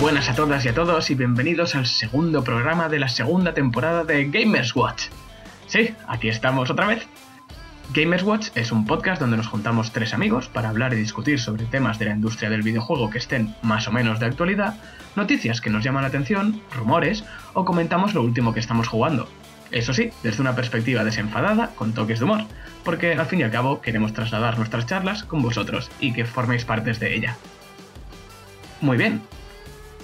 buenas a todas y a todos y bienvenidos al segundo programa de la segunda temporada de Gamers Watch. Sí, aquí estamos otra vez. Gamers Watch es un podcast donde nos juntamos tres amigos para hablar y discutir sobre temas de la industria del videojuego que estén más o menos de actualidad, noticias que nos llaman la atención, rumores o comentamos lo último que estamos jugando. Eso sí, desde una perspectiva desenfadada, con toques de humor, porque al fin y al cabo queremos trasladar nuestras charlas con vosotros y que forméis partes de ella. Muy bien,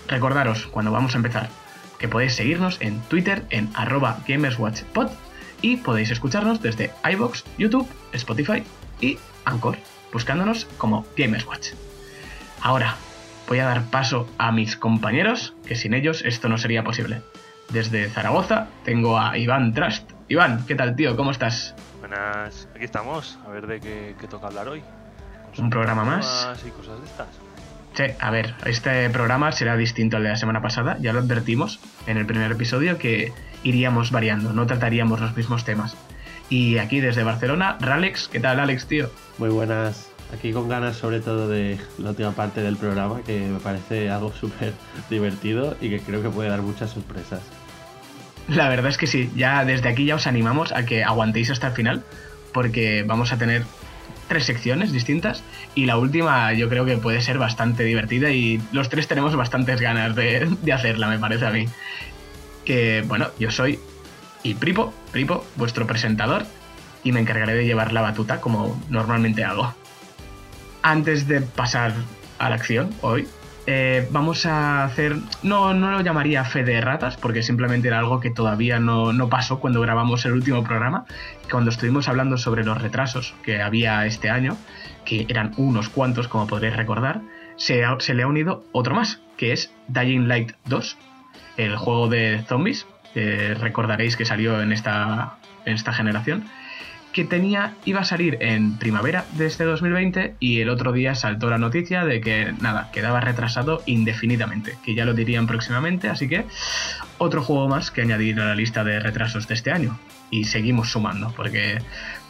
recordaros cuando vamos a empezar que podéis seguirnos en Twitter en arroba gamerswatchpod y podéis escucharnos desde iBox, YouTube, Spotify y Anchor, buscándonos como Gamerswatch. Ahora voy a dar paso a mis compañeros, que sin ellos esto no sería posible. Desde Zaragoza tengo a Iván Trust. Iván, ¿qué tal, tío? ¿Cómo estás? Buenas, aquí estamos, a ver de qué, qué toca hablar hoy. Un programa más. Y cosas de estas. Sí, a ver, este programa será distinto al de la semana pasada, ya lo advertimos en el primer episodio que iríamos variando, no trataríamos los mismos temas. Y aquí desde Barcelona, Ralex, ¿qué tal Alex, tío? Muy buenas, aquí con ganas sobre todo de la última parte del programa que me parece algo súper divertido y que creo que puede dar muchas sorpresas. La verdad es que sí, ya desde aquí ya os animamos a que aguantéis hasta el final porque vamos a tener tres secciones distintas y la última yo creo que puede ser bastante divertida y los tres tenemos bastantes ganas de, de hacerla, me parece a mí. Que bueno, yo soy y Pripo, Pripo, vuestro presentador, y me encargaré de llevar la batuta como normalmente hago. Antes de pasar a la acción hoy, eh, vamos a hacer. No, no lo llamaría fe de ratas, porque simplemente era algo que todavía no, no, pasó cuando grabamos el último programa. Cuando estuvimos hablando sobre los retrasos que había este año, que eran unos cuantos, como podréis recordar, se, le ha unido otro más, que es Dying Light 2, el juego de zombies, recordaréis que salió en esta, en esta generación que tenía iba a salir en primavera de este 2020 y el otro día saltó la noticia de que nada, quedaba retrasado indefinidamente, que ya lo dirían próximamente, así que otro juego más que añadir a la lista de retrasos de este año. Y seguimos sumando, porque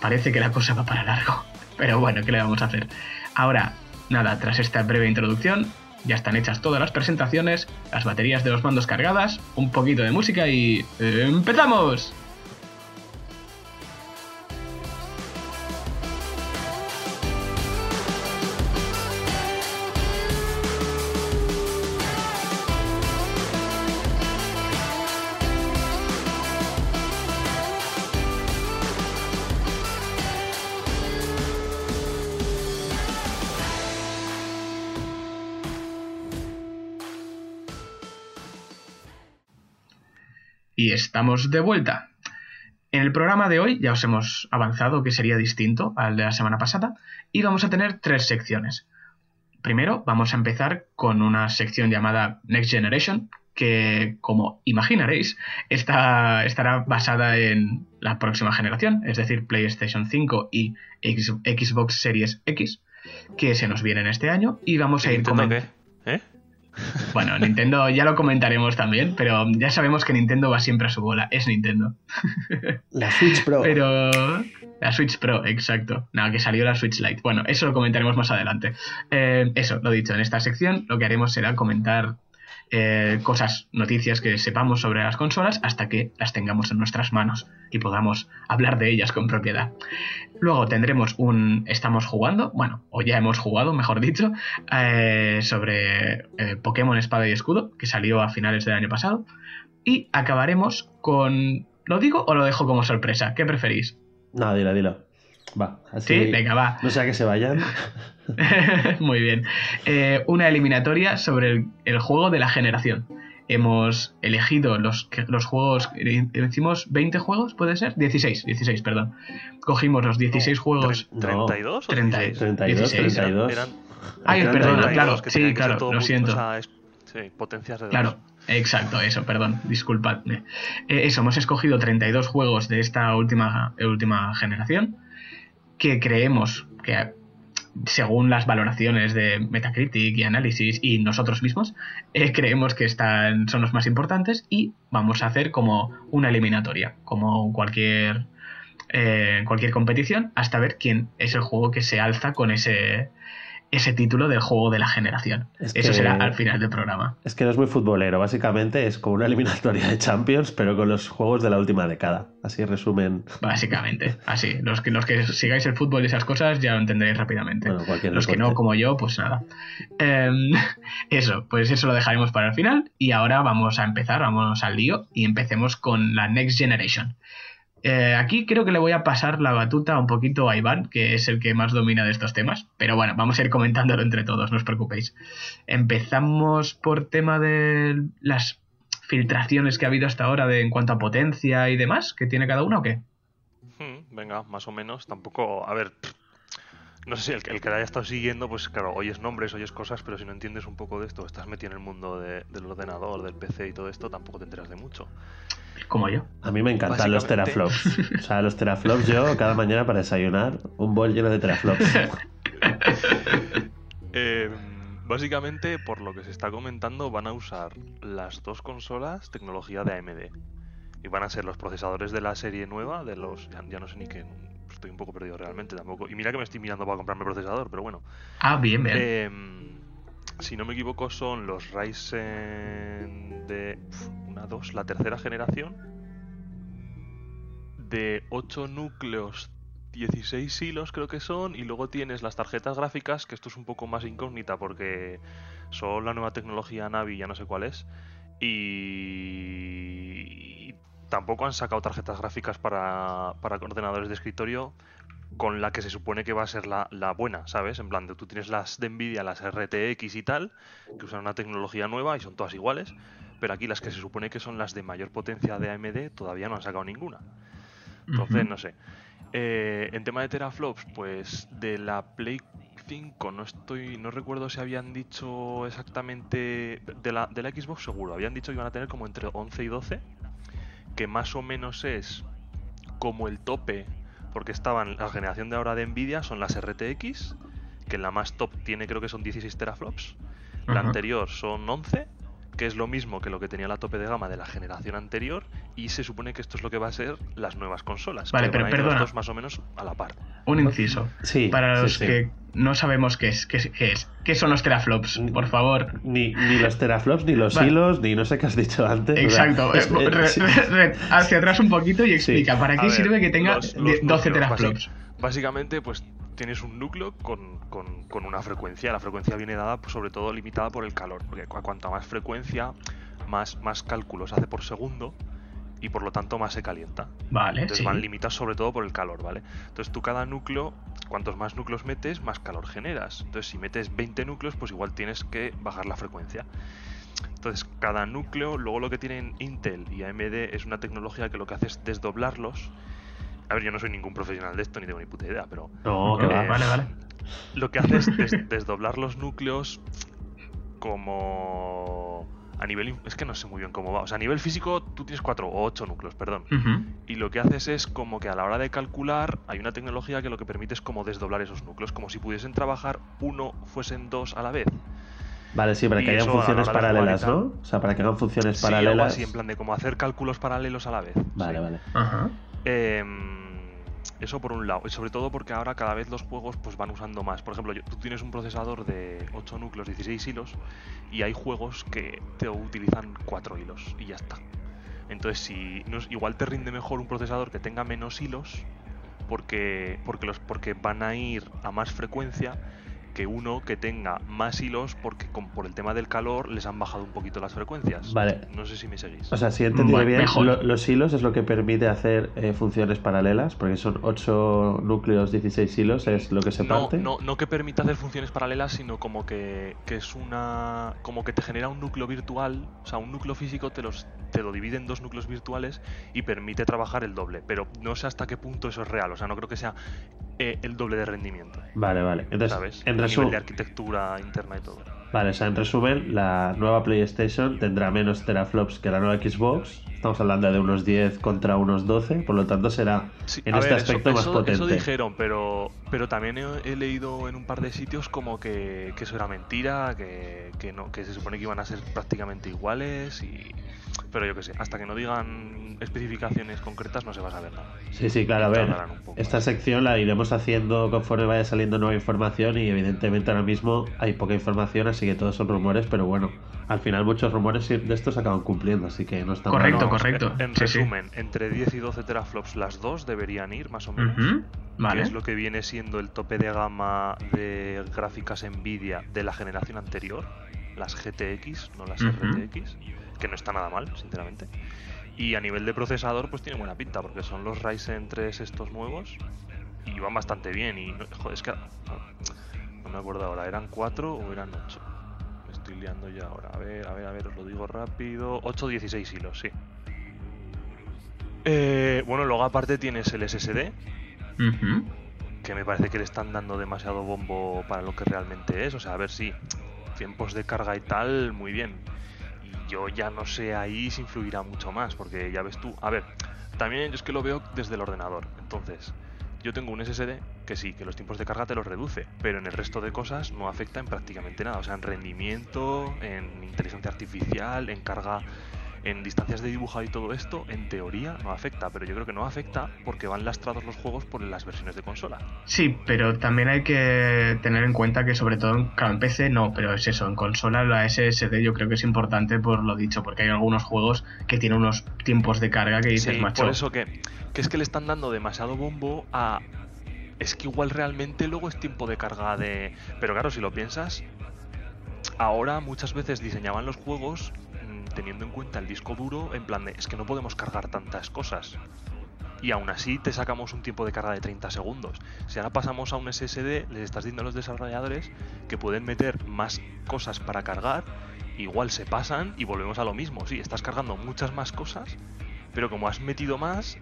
parece que la cosa va para largo. Pero bueno, ¿qué le vamos a hacer? Ahora, nada, tras esta breve introducción, ya están hechas todas las presentaciones, las baterías de los mandos cargadas, un poquito de música y... ¡Empezamos! Estamos de vuelta. En el programa de hoy ya os hemos avanzado que sería distinto al de la semana pasada y vamos a tener tres secciones. Primero vamos a empezar con una sección llamada Next Generation, que como imaginaréis está, estará basada en la próxima generación, es decir, PlayStation 5 y Xbox Series X, que se nos vienen este año y vamos a ir. ¿Eh? Bueno, Nintendo ya lo comentaremos también, pero ya sabemos que Nintendo va siempre a su bola. Es Nintendo. La Switch Pro. Pero. La Switch Pro, exacto. No, que salió la Switch Lite. Bueno, eso lo comentaremos más adelante. Eh, eso, lo dicho, en esta sección lo que haremos será comentar eh, cosas, noticias que sepamos sobre las consolas hasta que las tengamos en nuestras manos y podamos hablar de ellas con propiedad. Luego tendremos un estamos jugando, bueno, o ya hemos jugado, mejor dicho, eh, sobre eh, Pokémon Espada y Escudo, que salió a finales del año pasado. Y acabaremos con... ¿Lo digo o lo dejo como sorpresa? ¿Qué preferís? No, dilo, dilo. Va, así. Sí, venga, va. No sea que se vayan. Muy bien. Eh, una eliminatoria sobre el, el, juego de la generación. Hemos elegido los, los juegos. Hicimos 20 juegos, ¿puede ser? 16, 16, perdón. Cogimos los 16 no, juegos. ¿32 o 30, 32, 16, 32. Eran, Ay, eran perdona, 32, claro. Sí, claro, lo muy- siento. o sea, es- sí, potencias de dos. Claro, exacto, eso, perdón, disculpadme. Eh, eso, hemos escogido 32 juegos de esta última, eh, última generación que creemos que, según las valoraciones de Metacritic y análisis y nosotros mismos, eh, creemos que están, son los más importantes y vamos a hacer como una eliminatoria, como cualquier, eh, cualquier competición, hasta ver quién es el juego que se alza con ese ese título del juego de la generación. Es Eso que- será al final del programa. Es que no es muy futbolero, básicamente es como una eliminatoria de Champions, pero con los juegos de la última década. Así resumen. Básicamente, así. Los que, los que sigáis el fútbol y esas cosas ya lo entenderéis rápidamente. Bueno, cualquier los que no, como yo, pues nada. Em, eso, pues eso lo dejaremos para el final. Y ahora vamos a empezar, vamos al lío y empecemos con la Next Generation. Eh, aquí creo que le voy a pasar la batuta un poquito a Iván, que es el que más domina de estos temas. Pero bueno, vamos a ir comentándolo entre todos, no os preocupéis. Empezamos por tema de las filtraciones que ha habido hasta ahora de, en cuanto a potencia y demás, que tiene cada uno o qué. Hmm, venga, más o menos. Tampoco, a ver, no sé si el, que- el que la haya estado siguiendo, pues claro, oyes nombres, oyes cosas, pero si no entiendes un poco de esto, estás metido en el mundo de- del ordenador, del PC y todo esto, tampoco te enteras de mucho. Como yo. A mí me encantan los teraflops. O sea, los teraflops yo cada mañana para desayunar un bol lleno de teraflops. Eh, básicamente, por lo que se está comentando, van a usar las dos consolas tecnología de AMD. Y van a ser los procesadores de la serie nueva, de los... Ya, ya no sé ni qué... Estoy un poco perdido realmente tampoco. Y mira que me estoy mirando para comprarme procesador, pero bueno. Ah, bien, bien. Em, si no me equivoco, son los Ryzen de una, dos, la tercera generación. De 8 núcleos, 16 hilos creo que son. Y luego tienes las tarjetas gráficas, que esto es un poco más incógnita porque son la nueva tecnología Navi, ya no sé cuál es. Y tampoco han sacado tarjetas gráficas para, para ordenadores de escritorio con la que se supone que va a ser la, la buena, ¿sabes? En plan, de, tú tienes las de Nvidia, las RTX y tal, que usan una tecnología nueva y son todas iguales, pero aquí las que se supone que son las de mayor potencia de AMD todavía no han sacado ninguna. Entonces, no sé. Eh, en tema de teraflops, pues de la Play 5 no estoy, no recuerdo si habían dicho exactamente de la, de la Xbox seguro, habían dicho que iban a tener como entre 11 y 12, que más o menos es como el tope, porque estaban la generación de ahora de Nvidia son las RTX, que la más top tiene creo que son 16 teraflops, la anterior son 11, que es lo mismo que lo que tenía la tope de gama de la generación anterior, y se supone que esto es lo que va a ser las nuevas consolas. Vale, que pero van a ir los perdona. dos más o menos a la par. Un inciso. Sí, Para sí, los sí. que no sabemos qué es, qué es, qué es. ¿Qué son los teraflops? Por favor. Ni, ni los teraflops, ni los Vale. hilos, ni no sé qué has dicho antes. o sea, Exacto. es- Eh, re- sí. re- hacia atrás un poquito y explica. ¿Para A qué ver, sirve que tenga los- die- los 12 núcleos, teraflops? Básicamente, pues tienes un núcleo con, con- con una frecuencia. La frecuencia viene dada, pues, sobre todo, limitada por el calor. Porque cu- cuanta más frecuencia, más, más cálculos hace por segundo y por lo tanto más se calienta. Vale, Entonces sí. van limitados sobre todo por el calor, ¿vale? Entonces tú cada núcleo, cuantos más núcleos metes, más calor generas. Entonces si metes 20 núcleos, pues igual tienes que bajar la frecuencia. Entonces cada núcleo, luego lo que tienen Intel y AMD es una tecnología que lo que hace es desdoblarlos. A ver, yo no soy ningún profesional de esto ni tengo ni puta idea, pero No, que Eh, va. vale, vale. lo que hace es des- desdoblar los núcleos como a nivel es que no sé muy bien cómo va o sea a nivel físico tú tienes cuatro o ocho núcleos perdón y lo que haces es como que a la hora de calcular hay una tecnología que lo que permite es como desdoblar esos núcleos, como si pudiesen trabajar uno fuesen dos a la vez. Vale, sí, para Y que la funciones paralelas. ¿no? O sea, para que hagan funciones Sí, algo paralelas. así, en plan de como hacer cálculos paralelos a la vez. Vale, sí. vale. Ajá. Em, eso por un lado, y sobre todo porque ahora cada vez los juegos pues van usando más. Por ejemplo, tú tienes un procesador de 8 núcleos, 16 hilos, y hay juegos que te utilizan 4 hilos y ya está. Entonces, si no es- igual te rinde mejor un procesador que tenga menos hilos, porque, porque, los, porque van a ir a más frecuencia que uno que tenga más hilos porque con, por el tema del calor les han bajado un poquito las frecuencias. Vale. No sé si me seguís. O sea, si he entendido Bueno, bien, lo- los hilos es lo que permite hacer eh, funciones paralelas, porque son 8 núcleos, 16 hilos, es lo que se no, parte. no, no que permita hacer funciones paralelas, sino como que, que es una. como que te genera un núcleo virtual. O sea, un núcleo físico te los te lo divide en dos núcleos virtuales y permite trabajar el doble. Pero no sé hasta qué punto eso es real. O sea, no creo que sea eh, el doble de rendimiento. Vale, vale. Entonces, ¿Sabes? en nivel de arquitectura interna y todo. vale, o sea, en resumen, la nueva PlayStation tendrá menos teraflops que la nueva Xbox, estamos hablando de unos 10 contra unos 12, por lo tanto será Sí, en este ver, aspecto eso, más eso- potente. Eso dijeron, pero, pero también he, he leído en un par de sitios como que, que eso era mentira, que, que no, que se supone que iban a ser prácticamente iguales y... Pero yo qué sé, hasta que no digan especificaciones concretas no se va a saber nada. Sí, sí, claro, a ver. Esta sección la iremos haciendo conforme vaya saliendo nueva información y evidentemente ahora mismo hay poca información, así que todos son rumores, pero bueno, al final muchos rumores de estos acaban cumpliendo, así que no está mal. Correcto, No, correcto. En, en Sí, sí. resumen, entre 10 y 12 teraflops las dos deberían ir más o menos. Que Vale. es lo que viene siendo el tope de gama de gráficas Nvidia de la generación anterior, las GTX, no las Ujú. RTX, que no está nada mal, sinceramente. Y a nivel de procesador, pues tiene buena pinta, porque son los Ryzen 3 estos nuevos y van bastante bien. Y no- joder, es que no me acuerdo ahora, ¿eran 4 o eran 8? Me estoy liando ya ahora. A ver, a ver, a ver, os lo digo rápido. 8 16 hilos, sí. Eh, bueno, luego aparte tienes el SSD, que me parece que le están dando demasiado bombo para lo que realmente es. O sea, a ver si tiempos de carga y tal, muy bien. Yo ya no sé ahí si influirá mucho más, porque ya ves tú. A ver, también yo es que lo veo desde el ordenador. Entonces, yo tengo un SSD que sí, que los tiempos de carga te los reduce, pero en el resto de cosas no afecta en prácticamente nada. O sea, en rendimiento, en inteligencia artificial, en carga en distancias de dibujado y todo esto, en teoría no afecta, pero yo creo que no afecta porque van lastrados los juegos por las versiones de consola. Sí, pero también hay que tener en cuenta que sobre todo en, claro, en PC no, pero es eso, en consola la SSD yo creo que es importante por lo dicho, porque hay algunos juegos que tienen unos tiempos de carga que dices, Sí, macho. por eso que, que es que le están dando demasiado bombo a... Es que igual realmente luego es tiempo de carga de... Pero claro, si lo piensas, ahora muchas veces diseñaban los juegos teniendo en cuenta el disco duro en plan de, es que no podemos cargar tantas cosas. Y aún así te sacamos un tiempo de carga de 30 segundos. Si ahora pasamos a un SSD, les estás diciendo a los desarrolladores que pueden meter más cosas para cargar, igual se pasan y volvemos a lo mismo. Sí, estás cargando muchas más cosas, pero como has metido más,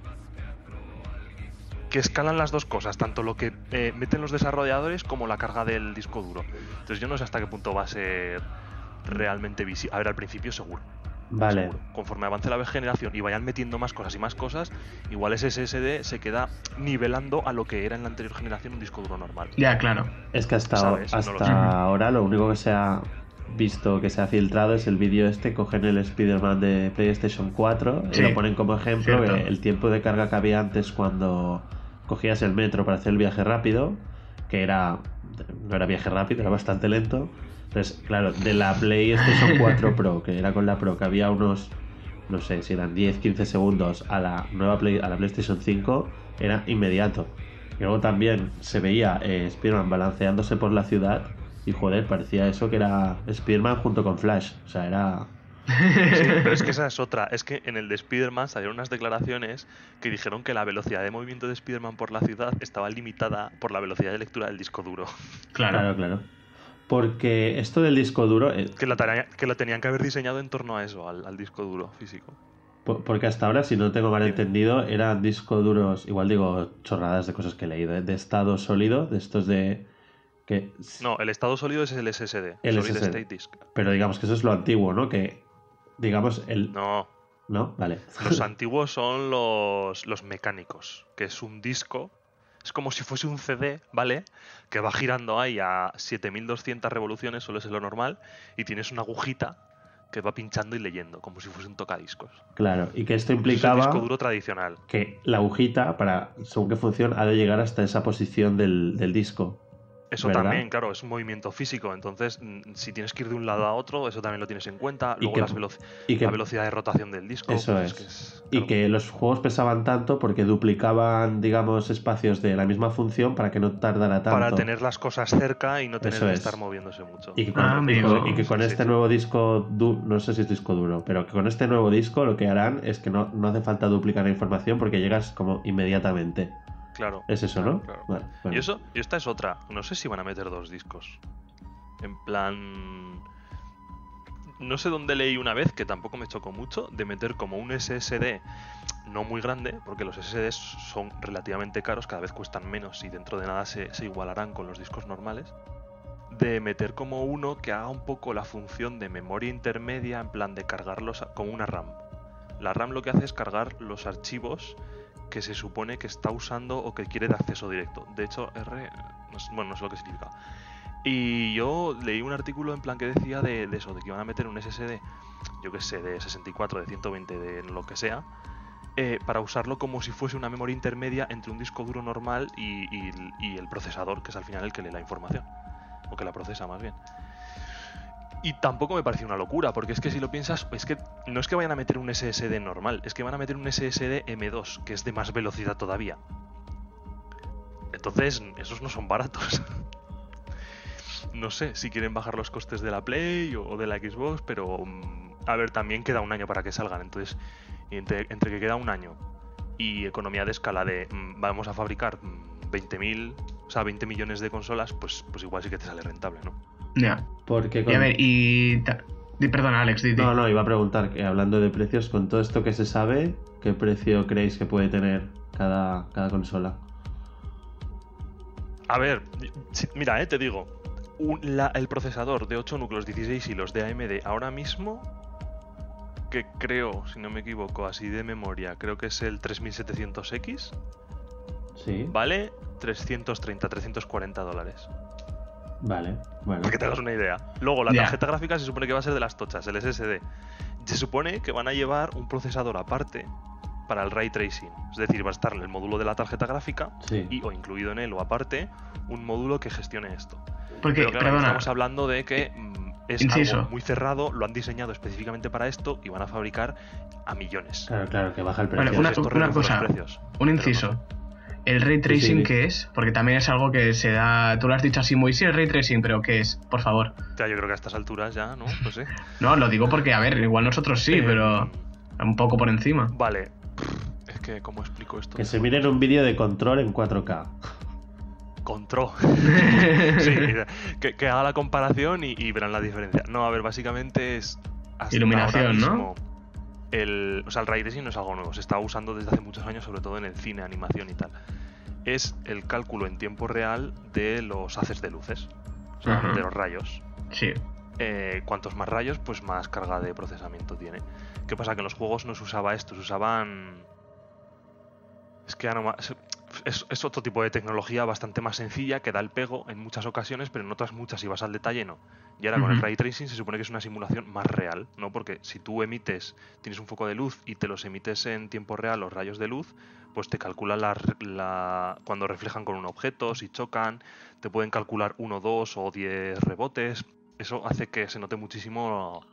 que escalan las dos cosas, tanto lo que eh, meten los desarrolladores como la carga del disco duro. Entonces yo no sé hasta qué punto va a ser realmente visible. A ver, al principio seguro. Vale. seguro. Conforme avance la generación y vayan metiendo más cosas y más cosas, igual ese SSD se queda nivelando a lo que era en la anterior generación un disco duro normal. Ya, claro. Es que hasta, ¿Sabes? No hasta lo ahora lo único que se ha visto que se ha filtrado es el vídeo este, cogen el Spider-Man de PlayStation 4 y lo ponen como ejemplo cierto. el tiempo de carga que había antes cuando cogías el metro para hacer el viaje rápido, que era no era viaje rápido, era bastante lento. Entonces, claro, de la PlayStation 4 Pro, que era con la Pro, que había unos no sé si eran 10-15 segundos a la nueva Play, a la PlayStation 5, era inmediato. Y luego también se veía eh, Spider-Man balanceándose por la ciudad y joder, parecía eso que era Spider-Man junto con Flash. O sea, era... Sí, pero es que esa es otra. Es que en el de Spider-Man salieron unas declaraciones que dijeron que la velocidad de movimiento de Spider-Man por la ciudad estaba limitada por la velocidad de lectura del disco duro. Claro. Claro, claro. Porque esto del disco duro, eh, Que lo, tarea- que lo tenían que haber diseñado en torno a eso, al, al disco duro físico. po- porque hasta ahora, si no tengo mal entendido, eran discos duros, igual digo chorradas de cosas que he leído, ¿eh? de estado sólido, de estos de... que No, el estado sólido es el SSD, El Solid SSD. State Disk. Pero digamos que eso es lo antiguo, ¿no? Que, digamos, el... No, ¿No? Vale. los antiguos son los, los mecánicos, que es un disco, es como si fuese un CD, ¿vale? Que va girando ahí a 7200 revoluciones, solo es lo normal, y tienes una agujita que va pinchando y leyendo, como si fuese un tocadiscos. Claro, y que esto Eso es implicaba disco duro tradicional. que la agujita, para según qué función, ha de llegar hasta esa posición del, del disco. Eso ¿verdad? también, claro, es un movimiento físico. Entonces, si tienes que ir de un lado a otro, eso también lo tienes en cuenta. Y Luego que- las velo- Y que, la velocidad de rotación del disco. Eso pues es. que es- y que los juegos pesaban tanto porque duplicaban, digamos, espacios de la misma función para que no tardara tanto. Para tener las cosas cerca y no tener Eso que es. estar moviéndose mucho. Y que con, Ah, y y que con Sí, este sí. nuevo disco, du- no sé si es disco duro, pero que con este nuevo disco lo que harán es que no, no hace falta duplicar la información porque llegas como inmediatamente. Claro. Es eso, claro, ¿no? claro. Vale. Y eso, y esta es otra. No sé si van a meter dos discos. En plan. No sé dónde leí una vez, que tampoco me chocó mucho, de meter como un SSD no muy grande, porque los SSDs son relativamente caros, cada vez cuestan menos y dentro de nada se, se igualarán con los discos normales. De meter como uno que haga un poco la función de memoria intermedia, en plan de cargarlos como una RAM. La RAM lo que hace es cargar los archivos que se supone que está usando o que quiere de acceso directo. De hecho, R, bueno, no sé lo que significa. Y yo leí un artículo en plan que decía de, eso, de que iban a meter un SSD, yo que sé, de 64, de 120, de lo que sea, eh, para usarlo como si fuese una memoria intermedia entre un disco duro normal y, y el procesador, que es al final el que lee la información, o que la procesa más bien. Y tampoco me pareció una locura, porque es que si lo piensas, es que no es que vayan a meter un SSD normal, es que van a meter un SSD M2, que es de más velocidad todavía. Entonces, esos no son baratos. no sé si quieren bajar los costes de la Play o, de la Xbox, pero mm, a ver, también queda un año para que salgan. Entonces, entre, entre que queda un año y economía de escala de mm, vamos a fabricar mm, 20.000, o sea, 20 millones de consolas, pues, pues igual sí que te sale rentable, ¿no? Ya. Porque Y a ver, y. Perdona, Alex, di, di. No, no, iba a preguntar que hablando de precios, con todo esto que se sabe, ¿qué precio creéis que puede tener cada, cada consola? A ver, si- mira, eh, te digo, un- la- el procesador de 8 núcleos, 16 hilos de AMD ahora mismo, que creo, si no me equivoco, así de memoria, creo que es el 3700X, Sí. vale 330, 340 dólares. Vale, bueno. Para que te hagas una idea. Luego, la tarjeta gráfica se supone que va a ser de las tochas, el SSD. Se supone que van a llevar un procesador aparte para el ray tracing. Es decir, va a estar en el módulo de la tarjeta gráfica Sí. y o incluido en él o aparte un módulo que gestione esto. Porque, Pero claro, perdona. estamos hablando de que mm, es Inciso. algo muy cerrado, lo han diseñado específicamente para esto y van a fabricar a millones. Claro, claro, que baja el precio. Vale, una, cosa, precios, un no inciso. ¿El ray tracing sí. qué es? Porque también es algo que se da. Tú lo has dicho así muy. Sí, el ray tracing, pero ¿qué es? Por favor. Ya, yo creo que a estas alturas ya, ¿no? No sé. No, lo digo porque, a ver, igual nosotros sí, Eh, pero. Un poco por encima. Vale. Es que, ¿cómo explico esto? Que se miren un vídeo de control en 4K. Control. sí, que, que haga la comparación y, y verán la diferencia. No, a ver, básicamente es. Iluminación, ¿no? El, o sea, el ray tracing no es algo nuevo, se está usando desde hace muchos años, sobre todo en el cine, animación y tal. Es el cálculo en tiempo real de los haces de luces, o sea, de los rayos. Sí. Eh, cuantos más rayos, pues más carga de procesamiento tiene. ¿Qué pasa? Que en los juegos no se usaba esto, se usaban. Es que ya no ma- es, es otro tipo de tecnología bastante más sencilla que da el pego en muchas ocasiones, pero en otras muchas, si vas al detalle, no. Y ahora con el ray tracing se supone que es una simulación más real, ¿no? Porque si tú emites, tienes un foco de luz y te los emites en tiempo real, los rayos de luz, pues te calcula la, la- cuando reflejan con un objeto, si chocan, te pueden calcular 1, 2 o 10 rebotes. Eso hace que se note muchísimo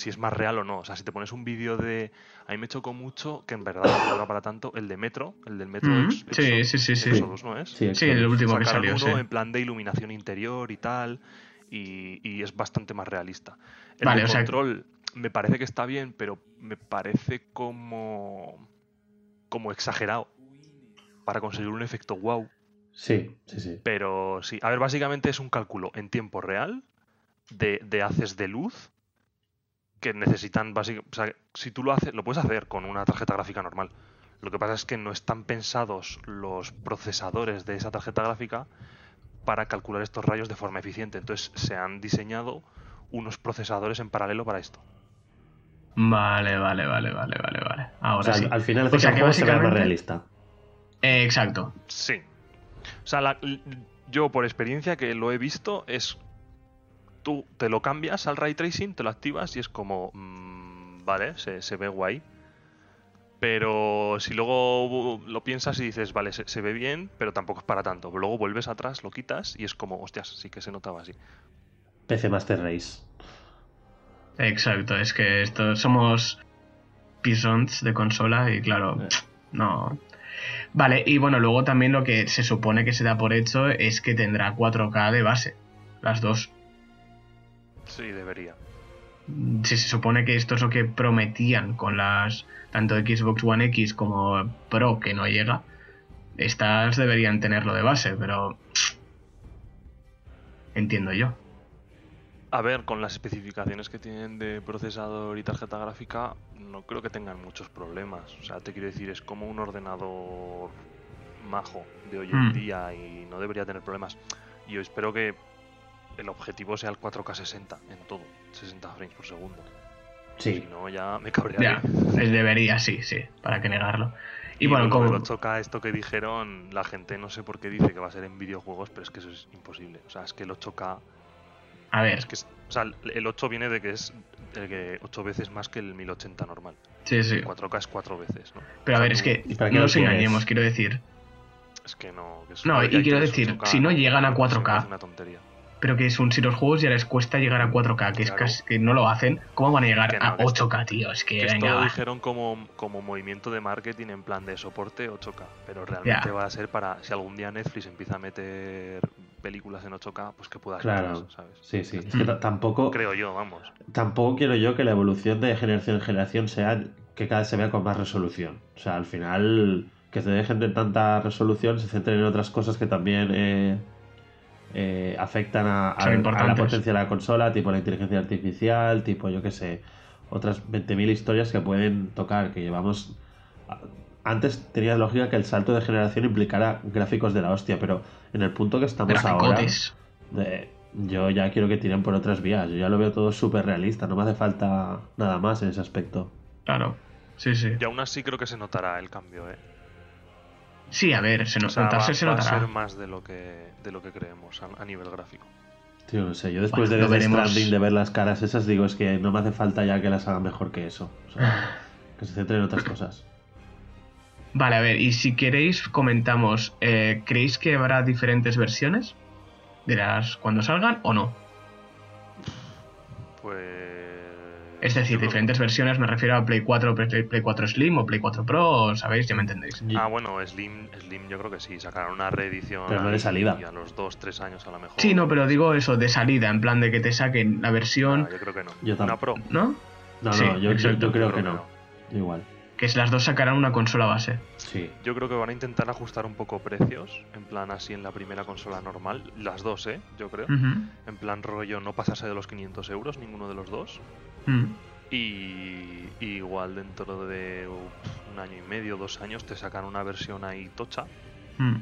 si es más real o no. O sea, si te pones un vídeo de... A mí me chocó mucho, que en verdad no era para tanto, el de Metro, el del Metro Mm, Ex- sí, Exodus- sí, sí, sí. Exodus, ¿no es? Sí, Sí, el último que salió, uno sí. en plan de iluminación interior y tal, y, y es bastante más realista. El Vale, de o sea- control me parece que está bien, pero me parece como como exagerado para conseguir un efecto wow. Sí, sí, sí. Pero sí, a ver, básicamente es un cálculo en tiempo real de, de haces de luz que necesitan básicamente... O sea, si tú lo haces, lo puedes hacer con una tarjeta gráfica normal. Lo que pasa es que no están pensados los procesadores de esa tarjeta gráfica para calcular estos rayos de forma eficiente. Entonces se han diseñado unos procesadores en paralelo para esto. Vale, vale, vale, vale, vale, vale. O Ahora sea, sí. al- al final O sea que más básicamente- realista. Eh, exacto. Sí. O sea, la- yo por experiencia que lo he visto es... Tú te lo cambias al ray tracing, te lo activas y es como... mm, vale, se, se ve guay. Pero si luego lo piensas y dices, vale, se, se ve bien, pero tampoco es para tanto. Luego vuelves atrás, lo quitas y es como, hostias, sí que se notaba así. PC Master Race. Exacto. Es que esto somos pisons de consola y claro, Eh. no. Vale, y bueno, luego también lo que se supone que se da por hecho es que tendrá 4K de base. Las dos. Sí, debería. Si se supone que esto es lo que prometían con las tanto Xbox One X como Pro que no llega, estas deberían tenerlo de base, pero entiendo yo. A ver, con las especificaciones que tienen de procesador y tarjeta gráfica, no creo que tengan muchos problemas. O sea, te quiero decir, es como un ordenador majo de hoy en Mm. día y no debería tener problemas. Yo espero que el objetivo sea el 4K 60 en todo, 60 frames por segundo. Sí. Si no, ya me cabrearía. Ya, es debería, sí, sí, para que negarlo. Y, Y bueno, lo como... del 8K, esto que dijeron, la gente no sé por qué dice que va a ser en videojuegos, pero es que eso es imposible. O sea, es que el 8K. A ver, Es que es- o sea, el 8 viene de que es que 8 veces más que el 1080 normal. sí, sí. 4K es 4 veces, ¿no? Pero a O sea, ver, es que ¿Y para qué no lo nos engañemos, quiero decir. Es que no. que es- No, y quiero decir, 8K, si no llegan a me 4K, parece una tontería. Pero que es un, si los juegos ya les cuesta llegar a 4K, que es Claro. casi, que no lo hacen, ¿cómo van a llegar no, a que esto- 8K, tío? Es que, Que esto venga, lo va. dijeron como, como movimiento de marketing en plan de soporte 8K, pero realmente Ya. va a ser para si algún día Netflix empieza a meter películas en 8K, pues que puedas Claro. verlas, ¿sabes? Sí, sí. Es que Mm. ta- tampoco, Creo yo, vamos. tampoco quiero yo que la evolución de generación en generación sea que cada vez se vea con más resolución. O sea, al final, que se dejen de tanta resolución, se centren en otras cosas que también eh, eh, afectan a, a- Son a la potencia de la consola, tipo la inteligencia artificial, tipo, yo qué sé, otras 20.000 historias que pueden tocar, que llevamos... Antes tenía lógica que el salto de generación implicara gráficos de la hostia, pero en el punto que estamos ahora... De- yo ya quiero que tiren por otras vías. Yo ya lo veo todo súper realista. No me hace falta nada más en ese aspecto. Claro. Sí, sí. Y aún así creo que se notará el cambio, ¿eh? Sí, a ver, se, O nos sea, va, se va a notará. ser más de lo que, de lo que creemos a, a nivel gráfico. Tío, no sé. Yo después Bueno, de veremos. Stranding, de ver las caras esas, digo, es que no me hace falta ya que las hagan mejor que eso. O sea, que se centren en otras cosas. Vale, a ver, y si queréis, comentamos. eh, ¿Creéis que habrá diferentes versiones? De las cuando salgan o no? Pues. Es decir, diferentes versiones, me refiero a Play 4, Play, Play 4 Slim o Play 4 Pro, ¿sabéis? Ya me entendéis. Ah, bueno, Slim, Slim yo creo que sí, sacarán una reedición. Pero no de salida. Y a los 2-3 años a lo mejor. Sí, no, pero digo eso, de salida, en plan de que te saquen la versión, Ah, yo creo que no. Yo una. Pro. ¿no? No, Sí, no, yo, yo- creo Yo que creo no. Igual. Que las dos sacarán una consola base. Sí. Yo creo que van a intentar ajustar un poco precios, en plan así en la primera consola normal, las dos, ¿eh? Yo creo. En plan rollo no pasarse de los 500 euros, ninguno de los dos. Mm. Y, y igual dentro de un año y medio, dos años, te sacan una versión ahí tocha. Mm.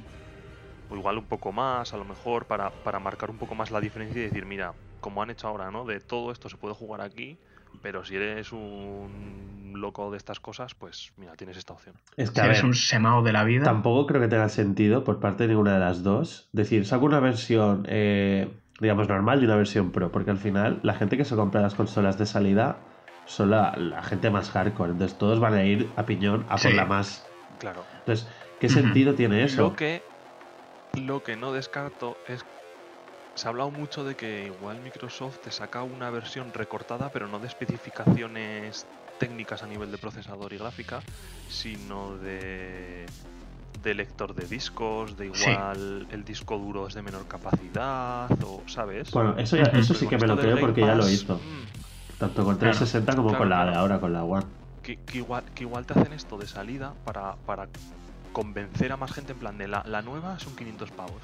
O igual un poco más, a lo mejor, para, para marcar un poco más la diferencia y decir, mira, como han hecho ahora, ¿no? De todo esto se puede jugar aquí, pero si eres un loco de estas cosas, pues mira, tienes esta opción. Es que, Si eres ver, un semao de la vida. Tampoco creo que tenga sentido por parte de ninguna de las dos decir, saco una versión, eh, digamos, normal y una versión pro, porque al final la gente que se compra las consolas de salida son la, la gente más hardcore, entonces todos van a ir a piñón a por Sí. la más. Claro. Entonces, ¿qué sentido tiene eso? Lo que, lo que no descarto es. Se ha hablado mucho de que igual Microsoft te saca una versión recortada, pero no de especificaciones técnicas a nivel de procesador y gráfica, sino de, de lector de discos, de Sí. igual el disco duro es de menor capacidad, o ¿sabes? Bueno, eso, ya, eso sí que me lo creo porque ya lo hizo. mm, Tanto con Claro. 360 como Claro, con la de ahora, con la One. que, que igual, que igual te hacen esto de salida para, para convencer a más gente en plan de la, la nueva son 500 pavos.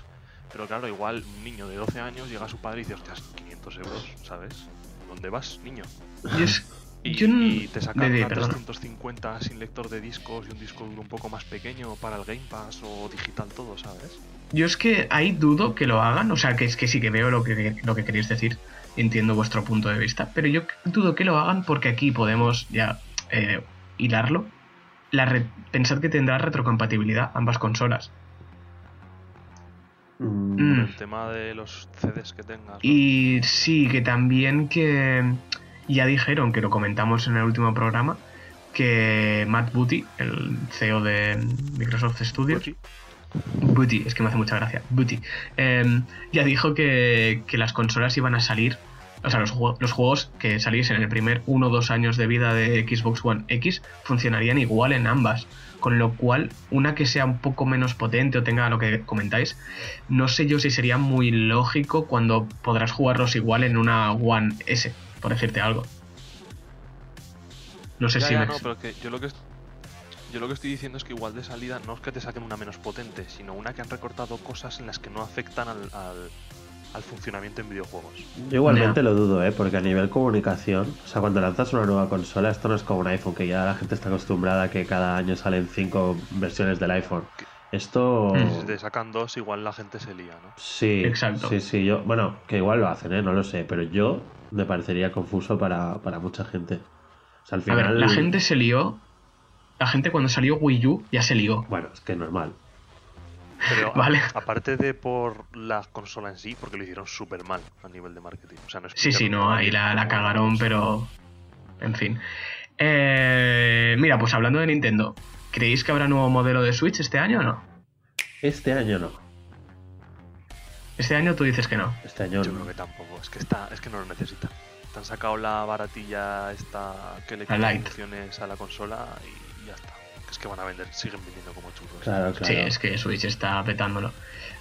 Pero claro, igual un niño de 12 años llega a su padre y dice, hostias, 500 euros, ¿sabes? ¿Dónde vas, niño? Es- Y, Yo no- y te sacan de- de- una perdona. 350 sin lector de discos y un disco duro un poco más pequeño para el Game Pass o digital todo, ¿sabes? Yo es que ahí dudo que lo hagan, o sea, que es que sí que veo lo que, lo que queréis decir, entiendo vuestro punto de vista, pero yo dudo que lo hagan porque aquí podemos ya eh, hilarlo. La re- pensad que tendrá retrocompatibilidad ambas consolas. Mm, Mm. El tema de los CDs que tengas. ¿no? Y sí, que también que ya dijeron, que lo comentamos en el último programa, que Matt Booty, el CEO de Microsoft Studios. Booty, es que me hace mucha gracia. Booty. Eh, ya dijo que, que las consolas iban a salir. O sea, los, los juegos que saliesen en el primer 1 o 2 años de vida de Xbox One X funcionarían igual en ambas. Con lo cual, una que sea un poco menos potente o tenga lo que comentáis, no sé yo si sería muy lógico cuando podrás jugarlos igual en una One S, por decirte algo. No sé Ya, si ya, me... no, pero que yo lo que yo lo que estoy diciendo es que igual de salida no es que te saquen una menos potente, sino una que han recortado cosas en las que no afectan al, al- al funcionamiento en videojuegos. Yo igualmente lo dudo, ¿eh? Porque a nivel comunicación, o sea, cuando lanzas una nueva consola, esto no es como un iPhone, que ya la gente está acostumbrada a que cada año salen cinco versiones del iPhone. Esto... Si te sacan dos, igual la gente se lía, ¿no? Sí, Exacto. sí, sí, yo, bueno, que igual lo hacen, ¿eh? No lo sé, pero yo me parecería confuso para, para mucha gente. O sea, al A ver, la gente se lió. La gente cuando salió Wii U ya se lió. Bueno, es que es normal. Pero a- Vale. aparte de por la consola en sí, porque lo hicieron súper mal a nivel de marketing. O sea, no Sí, sí, no, ahí la, la cagaron, pero. En fin. Eh, mira, pues hablando de Nintendo, ¿creéis que habrá nuevo modelo de Switch este año o no? Este año no. Este año tú dices que no. Este año Yo no. creo que tampoco. Es que está, es que no lo necesita. Te han sacado la baratilla esta que le quita funciones a la consola y ya está. Es que van a vender, siguen vendiendo como churros. Claro, claro. Sí, es que Switch está petándolo.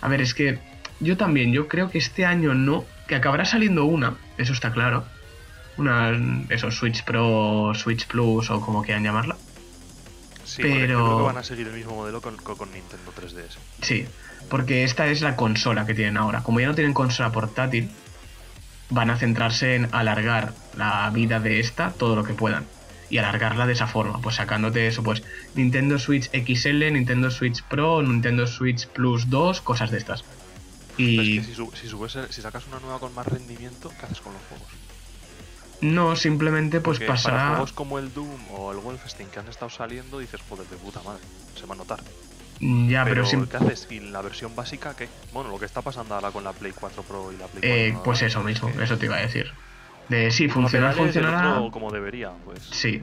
A ver, es que yo también, yo creo que este año no, que acabará saliendo una, eso está claro. Una, esos Switch Pro, Switch Plus o como quieran llamarla. Sí, porque yo pero- creo que van a seguir el mismo modelo con, con- Nintendo 3DS. Sí, porque esta es la consola que tienen ahora. Como ya no tienen consola portátil, van a centrarse en alargar la vida de esta todo lo que puedan. Y alargarla de esa forma, pues sacándote eso, pues Nintendo Switch XL, Nintendo Switch Pro, Nintendo Switch Plus 2, cosas de estas. Y es que si, subes si sacas una nueva con más rendimiento, ¿qué haces con los juegos? No, simplemente pues Porque Para pasará... juegos como el Doom o el Wolfenstein que han estado saliendo, dices, joder, de puta madre, se va a notar. Ya, pero pero, sim- ¿qué haces? ¿Y la versión básica qué? Bueno, lo que está pasando ahora con la Play 4 Pro y la Play 4 eh, pues eso mismo, que eso te iba a decir. De sí, funcionar, funcionará... como debería, pues. Sí,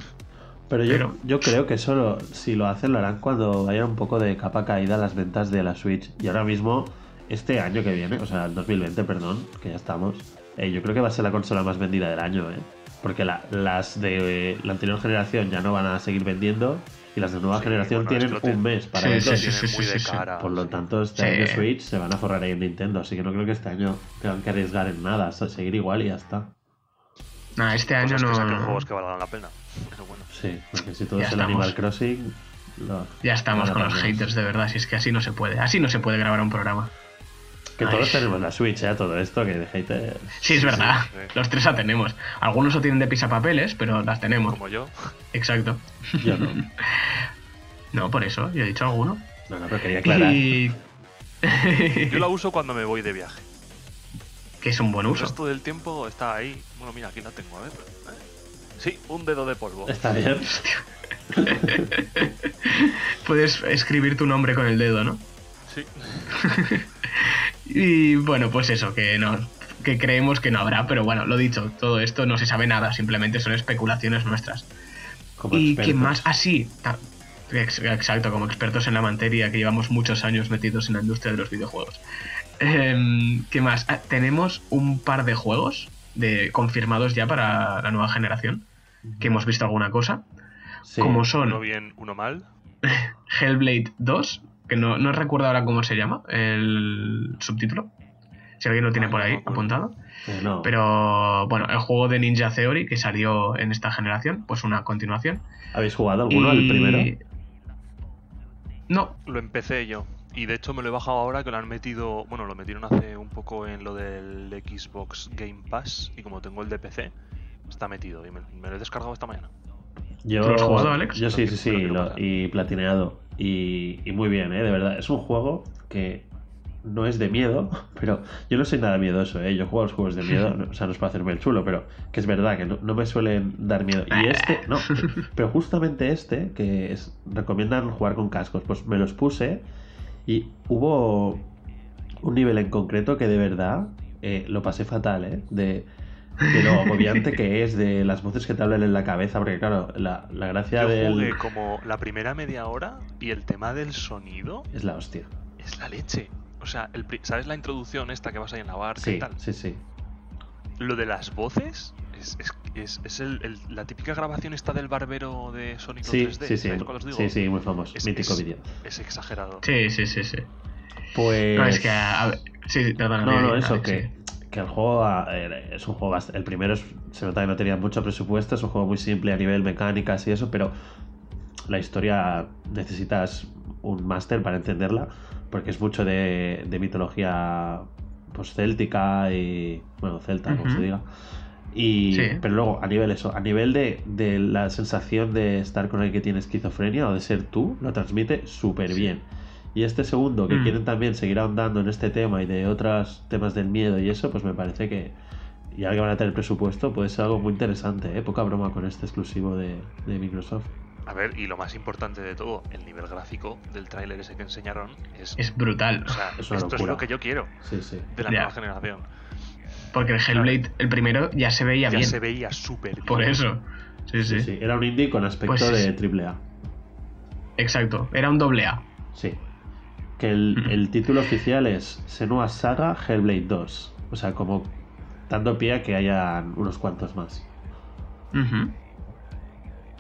Pero yo, Pero- yo creo que solo si lo hacen lo harán cuando haya un poco de capa caída las ventas de la Switch. Y ahora mismo, este año que viene, o sea, el 2020, perdón, que ya estamos, eh, yo creo que va a ser la consola más vendida del año, ¿eh? Porque la- las de la anterior generación ya no van a seguir vendiendo y las de nueva Sí, generación bueno, tienen un mes para Sí, muy de sí, sí. cara. Por lo tanto, este Sí. año Switch se van a forrar ahí en Nintendo, así que no creo que este año tengan que arriesgar en nada, o sea, seguir igual y ya está. este año que no... juegos que valgan la pena. Pero bueno. Sí, porque si todo Ya es el estamos. Animal Crossing. lo- Ya estamos con los haters, de verdad, si es que así no se puede. Así no se puede grabar un programa. Que Ay. todos tenemos la Switch, ¿eh? Todo esto que de haters. Sí, es verdad. sí, sí. Los tres la tenemos. Algunos lo tienen de pisapapeles, pero las tenemos. Como yo. Exacto. Yo no. No, por eso, yo he dicho alguno. No, no, pero quería aclarar. Y... Yo la uso cuando me voy de viaje. que es un buen El uso. resto del tiempo está ahí. Bueno, mira, aquí la tengo, a ver. Eh, Sí, un dedo de polvo. Está bien. Puedes escribir tu nombre con el dedo, ¿no? Sí. Y bueno, pues eso, que no. Que creemos que no habrá, pero bueno, lo dicho, todo esto no se sabe nada, simplemente son especulaciones nuestras. Como y expertos. que más así, ex- exacto, como expertos en la materia, que llevamos muchos años metidos en la industria de los videojuegos. Em, ¿Qué más? Ah, tenemos un par de juegos de, confirmados ya para la nueva generación, que hemos visto alguna cosa, Sí. como Uno son bien, uno mal. Hellblade 2, que no, no recuerdo ahora cómo se llama el subtítulo, si alguien lo tiene Ay, por ahí apuntado. Eh, no. Pero bueno, el juego de Ninja Theory que salió en esta generación, pues una continuación. ¿Habéis jugado alguno? Y- ¿El primero? No, Lo empecé yo. Y de hecho me lo he bajado ahora que lo han metido. Bueno, lo metieron hace un poco en lo del Xbox Game Pass. Y como tengo el de PC, está metido. Y me, me lo he descargado esta mañana. Yo, ¿Lo has jugado, Alex? Yo sí, sí, sí, lo- y platineado. Y, y muy bien, ¿eh? De verdad. Es un juego que no es de miedo, pero yo no soy nada miedoso, ¿eh? Yo juego a los juegos de miedo, no- o sea, no es para hacerme el chulo, pero que es verdad que no, no me suelen dar miedo. Y este, no, pero justamente este, que es, recomiendan jugar con cascos, pues me los puse y hubo un nivel en concreto que de verdad eh, lo pasé fatal, ¿eh? De, de lo agobiante que es, de las voces que te hablan en la cabeza, porque claro, la, la gracia Yo del... jugué como la primera media hora y el tema del sonido Es la hostia. es la leche. O sea, el ¿sabes la introducción esta que vas ahí en la barca Sí, y tal? sí, sí. Lo de las voces es, es, es, es el- el- la típica grabación esta del barbero de Sonic Sí, 3D. sí, sí. Sí, sí, muy famoso. Es- Mítico vídeo. Es exagerado. sí, sí, sí, sí. Pues. No, es que, a ver, sí. No, no, di, eso, que, sí. Que el juego a- eh, es un juego. El primero es- se nota que no tenía mucho presupuesto, es un juego muy simple a nivel mecánicas y eso, pero la historia necesitas un máster para entenderla, porque es mucho de, de mitología pues céltica y. bueno, celta, como Ujú. se diga. Y, Sí. Pero luego, a nivel eso, a nivel de, de la sensación de estar con alguien que tiene esquizofrenia o de ser tú, lo transmite súper bien. Y este segundo, que Mm. quieren también seguir ahondando en este tema y de otros temas del miedo y eso, pues me parece que, y ahora que van a tener presupuesto, puede ser algo muy interesante, ¿eh? Poca broma con este exclusivo de, de Microsoft. A ver, y lo más importante de todo, el nivel gráfico del tráiler ese que enseñaron es... Es brutal. O sea, Es esto es lo que yo quiero Sí, sí. de la Ya. nueva generación. Porque el Hellblade, el primero, ya se veía Ya bien. se veía súper bien. Por eso. Sí, sí. Sí, sí. Era un indie con aspecto Pues- de triple A. Exacto. Era un doble A. Sí. Que el, título oficial es Senua Saga Hellblade 2. O sea, como dando pie a que haya unos cuantos más.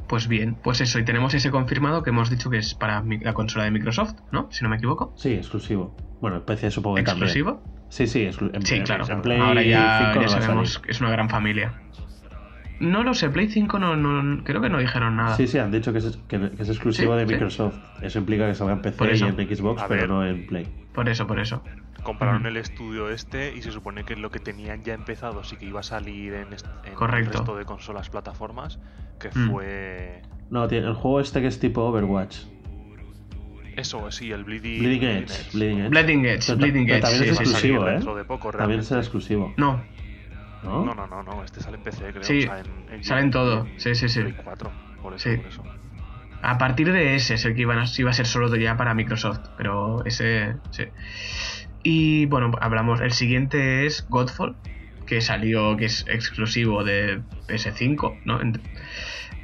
Pues bien, pues eso, y tenemos ese confirmado que hemos dicho que es para la consola de Microsoft, ¿no? Si no me equivoco. Sí, exclusivo. Bueno, en PC supongo que también. ¿Exclusivo? Sí, sí, exclu- en, Sí, claro. en Play Ahora ya, 5 no ya va a sabemos que es una gran familia. No lo sé, Play 5 no, no- creo que no dijeron nada. Sí, sí, han dicho que es, que- que es exclusivo Sí, de sí. Microsoft. Eso implica que salga en PC y en Xbox, A pero ver. no en Play. Por eso, por eso. Compraron Ujú. el estudio este y se supone que lo que tenían ya empezado sí que iba a salir en, en el resto de consolas plataformas, que Mm. fue... No, tiene, el juego este que es tipo Overwatch. Eso, sí, el Bleeding, Bleeding Edge. Bleeding Edge. Bleeding Edge, Pero Bleeding pero Edge, también sí, es exclusivo, ¿eh? dentro de poco, También será exclusivo. No, ¿No? No, no, no, no, este sale en PC, creo. Sí, o sea, en, en- sale en todo, en sí, sí, sí. Play 4, por eso, Sí. por eso. a partir de ese es el que a- iba a ser solo ya para Microsoft, pero ese, sí. Y bueno, hablamos, el siguiente es Godfall, que salió, que es exclusivo de PS5, ¿no?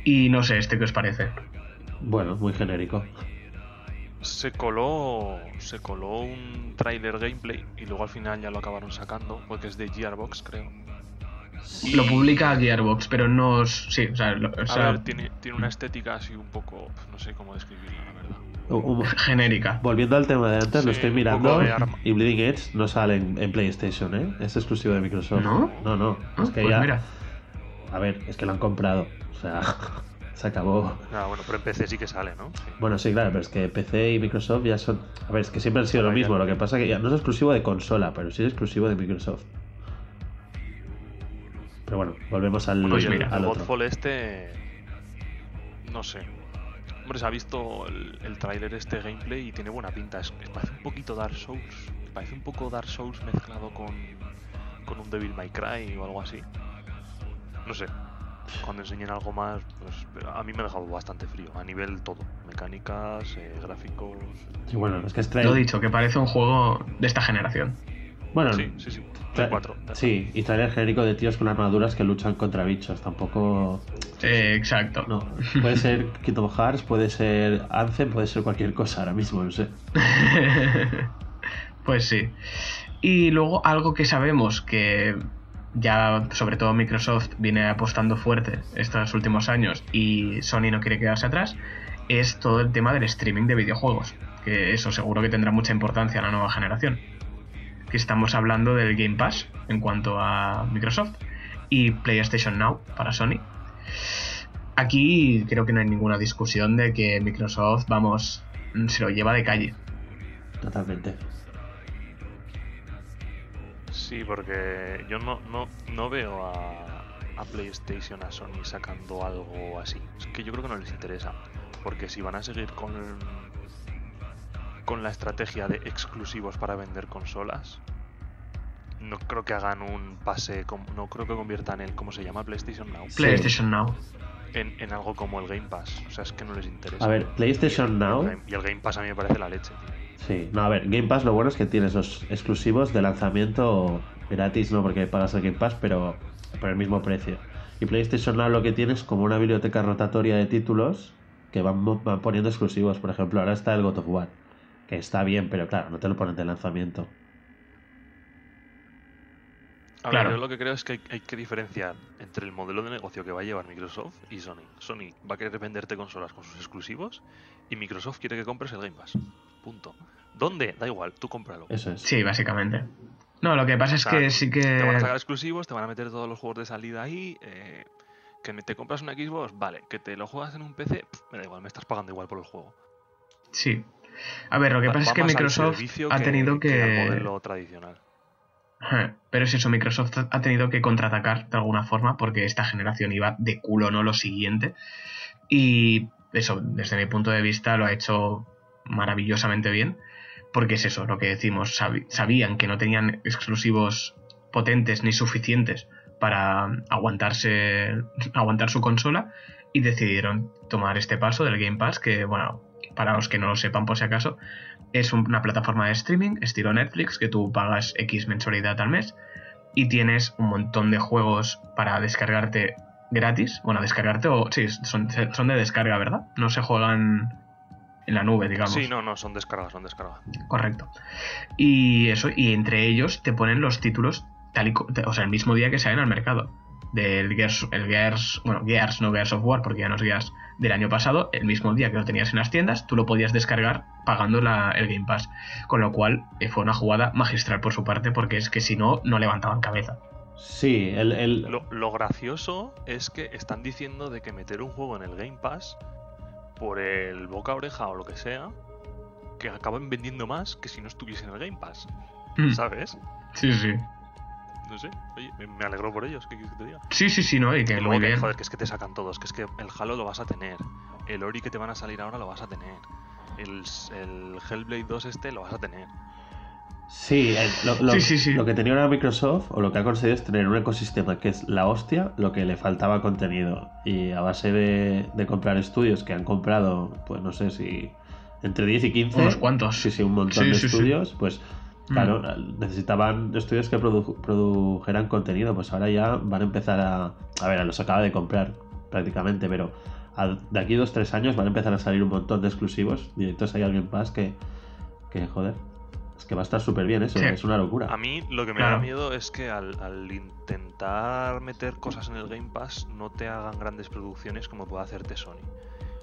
Y no sé, ¿este qué os parece? Bueno, muy genérico. Se coló, se coló un trailer gameplay y luego al final ya lo acabaron sacando, porque es de Gearbox, creo. Lo publica Gearbox, pero no... Sí, o sea, lo- o A sea, ver, tiene, tiene una estética así un poco, no sé cómo describirla, la verdad. Genérica. Volviendo al tema de antes, lo estoy mirando y Bleeding Edge no sale en, en PlayStation, ¿eh? Es exclusivo de Microsoft. ¿No? No, no. Ah, es que pues ya. mira. A ver, es que lo han comprado. O sea, se acabó. Ah, bueno, pero en PC sí que sale, ¿no? Sí. Bueno, sí, claro, pero es que PC y Microsoft ya son. A ver, es que siempre han sido lo mismo. Lo que pasa es que ya no es exclusivo de consola, pero sí es exclusivo de Microsoft. Pero bueno, volvemos al, Pues mira, al el otro. Godfall este, no sé. Hombre, se ha visto el, el tráiler este gameplay y tiene buena pinta. Es, parece un poquito Dark Souls. Parece un poco Dark Souls mezclado con, con un Devil May Cry o algo así. No sé. Cuando enseñen algo más, pues a mí me ha dejado bastante frío. A nivel todo. Mecánicas, eh, gráficos. Sí, bueno, es que es Lo dicho, que parece un juego de esta generación. Bueno, Sí, sí, sí. tra- Play 4. sí, y trailer genérico de tíos con armaduras que luchan contra bichos. Tampoco. Eh, exacto. No, puede ser Kingdom Hearts, puede ser Anthem, puede ser cualquier cosa ahora mismo, no sé. pues sí. Y luego algo que sabemos que ya sobre todo Microsoft viene apostando fuerte estos últimos años y Sony no quiere quedarse atrás, es todo el tema del streaming de videojuegos. Que eso seguro que tendrá mucha importancia en la nueva generación. Que estamos hablando del Game Pass en cuanto a Microsoft y PlayStation Now para Sony. Aquí creo que no hay ninguna discusión de que Microsoft, vamos, se lo lleva de calle. Totalmente. Sí, porque yo no, no, no veo a, a PlayStation, a Sony sacando algo así. Es que yo creo que no les interesa. Porque si van a seguir con, con la estrategia de exclusivos para vender consolas, no creo que hagan un pase, no creo que conviertan el, ¿cómo se llama? PlayStation Now, Sí. PlayStation Now. en, en algo como el Game Pass. O sea, es que no les interesa. A ver, PlayStation Y el Now. Y el Game Pass a mí me parece la leche, tío. Sí, no, a ver, Game Pass lo bueno es que tienes los exclusivos de lanzamiento gratis, no porque pagas el Game Pass, pero por el mismo precio. Y PlayStation Now lo que tienes es como una biblioteca rotatoria de títulos que van, van poniendo exclusivos. Por ejemplo, ahora está el God of War, que está bien, pero claro, no te lo ponen de lanzamiento. A Claro. ver, yo lo que creo es que hay, hay que diferenciar entre el modelo de negocio que va a llevar Microsoft y Sony. Sony va a querer venderte consolas con sus exclusivos y Microsoft quiere que compres el Game Pass. Punto. ¿Dónde? Da igual, tú cómpralo. Eso es. Sí, básicamente. No, lo que pasa es O sea, que sí que... Te van a sacar exclusivos, te van a meter todos los juegos de salida ahí. eh, que me- te compras una Xbox, vale. Que te lo juegas en un PC, me da igual, me estás pagando igual por el juego. Sí. A ver, lo que Va- pasa es que Microsoft ha tenido que... modelo tradicional. Pero es eso, Microsoft ha tenido que contraatacar de alguna forma porque esta generación iba de culo, no lo siguiente. Y eso, desde mi punto de vista, lo ha hecho maravillosamente bien. Porque es eso, lo que decimos, sabían que no tenían exclusivos potentes ni suficientes para aguantarse, aguantar su consola y decidieron tomar este paso del Game Pass, que bueno, para los que no lo sepan por si acaso, es una plataforma de streaming estilo Netflix que tú pagas X mensualidad al mes y tienes un montón de juegos para descargarte gratis. Bueno, descargarte o... Sí, son, son de descarga, ¿verdad? No se juegan en la nube, digamos. Sí, no, no, son descargas, son descargas. Correcto. Y eso, y entre ellos te ponen los títulos tal y, o sea, el mismo día que salen al mercado. Del Gears, el Gears, bueno, Gears, no Gears of War, porque ya no es Gears del año pasado, el mismo día que lo tenías en las tiendas, tú lo podías descargar pagando la, el Game Pass. Con lo cual eh, fue una jugada magistral por su parte, porque es que si no, no levantaban cabeza. Sí, el, el... Lo, lo, gracioso es que están diciendo de que meter un juego en el Game Pass por el boca a oreja o lo que sea, que acaban vendiendo más que si no estuviese en el Game Pass. Mm. ¿Sabes? Sí, sí. No sé, oye, me alegro por ellos, ¿qué quieres que te diga? Sí, sí, sí, no, y que y luego que, joder, que es que te sacan todos, que es que el Halo lo vas a tener, el Ori que te van a salir ahora lo vas a tener, el, el Hellblade 2 este lo vas a tener. Sí, lo, lo, sí, sí, sí, lo, que tenía ahora Microsoft o lo que ha conseguido es tener un ecosistema que es la hostia, lo que le faltaba contenido. Y a base de, de comprar estudios que han comprado, pues no sé si entre 10 y 15. Unos cuantos. Sí, sí, un montón de estudios, pues claro, mm. necesitaban estudios que produ produjeran contenido. Pues ahora ya van a empezar a. A ver, los acaba de comprar prácticamente, pero de aquí dos, tres años van a empezar a salir un montón de exclusivos. Directos hay alguien más que, que joder, es que va a estar súper bien eso, es una locura. A mí lo que me da miedo es que al, intentar meter cosas en el Game Pass no te hagan grandes producciones como puede hacerte Sony.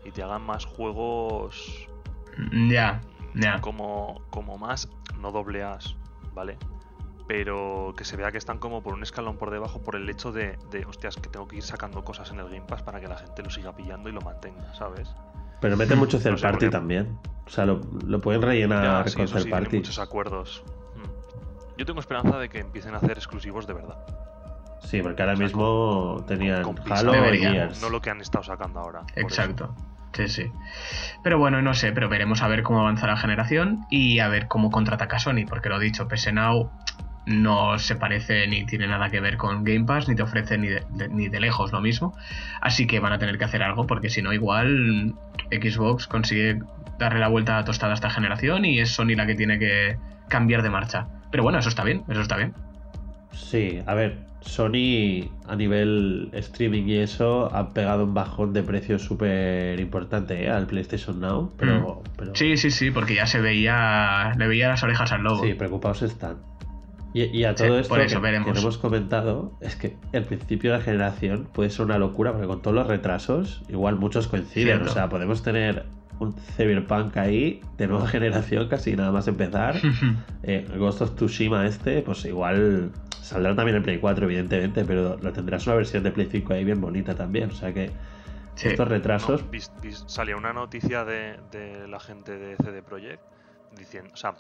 Y te hagan más juegos. Ya, ya. Como, como más, no doble As, ¿vale? Pero que se vea que están como por un escalón por debajo por el hecho de, de, hostias, que tengo que ir sacando cosas en el Game Pass para que la gente lo siga pillando y lo mantenga, ¿sabes? Pero mete mucho third party también. O sea, lo, lo pueden rellenar ya, con sí, party. muchos acuerdos. Hmm. Yo tengo esperanza de que empiecen a hacer exclusivos de verdad. Sí, porque ahora o sea, mismo con, tenían con Halo y Gears. No lo que han estado sacando ahora. Exacto. Sí, sí. Pero bueno, no sé, pero veremos a ver cómo avanza la generación y a ver cómo contraataca Sony, porque lo dicho, PS Now no se parece ni tiene nada que ver con Game Pass, ni te ofrece ni de, de, ni de lejos lo mismo. Así que van a tener que hacer algo, porque si no, igual Xbox consigue darle la vuelta a tostada a esta generación y es Sony la que tiene que cambiar de marcha. Pero bueno, eso está bien, eso está bien. Sí, a ver, Sony a nivel streaming y eso ha pegado un bajón de precio súper importante ¿eh? al PlayStation Now. Pero, mm. pero, Sí, sí, sí, porque ya se veía, le veía las orejas al lobo. Sí, preocupados están. Y, y, a todo sí, esto eso que, veremos. que no hemos comentado, es que el principio de la generación puede ser una locura, porque con todos los retrasos, igual muchos coinciden. Cierto. O sea, podemos tener un Cyberpunk ahí de nueva generación, casi nada más empezar. eh, Ghost of Tsushima este, pues igual saldrá también en Play 4, evidentemente, pero lo tendrás una versión de Play 5 ahí bien bonita también. O sea que Sí. estos retrasos. No, vis, vis, salía una noticia de, de, la gente de CD Projekt diciendo, o sea,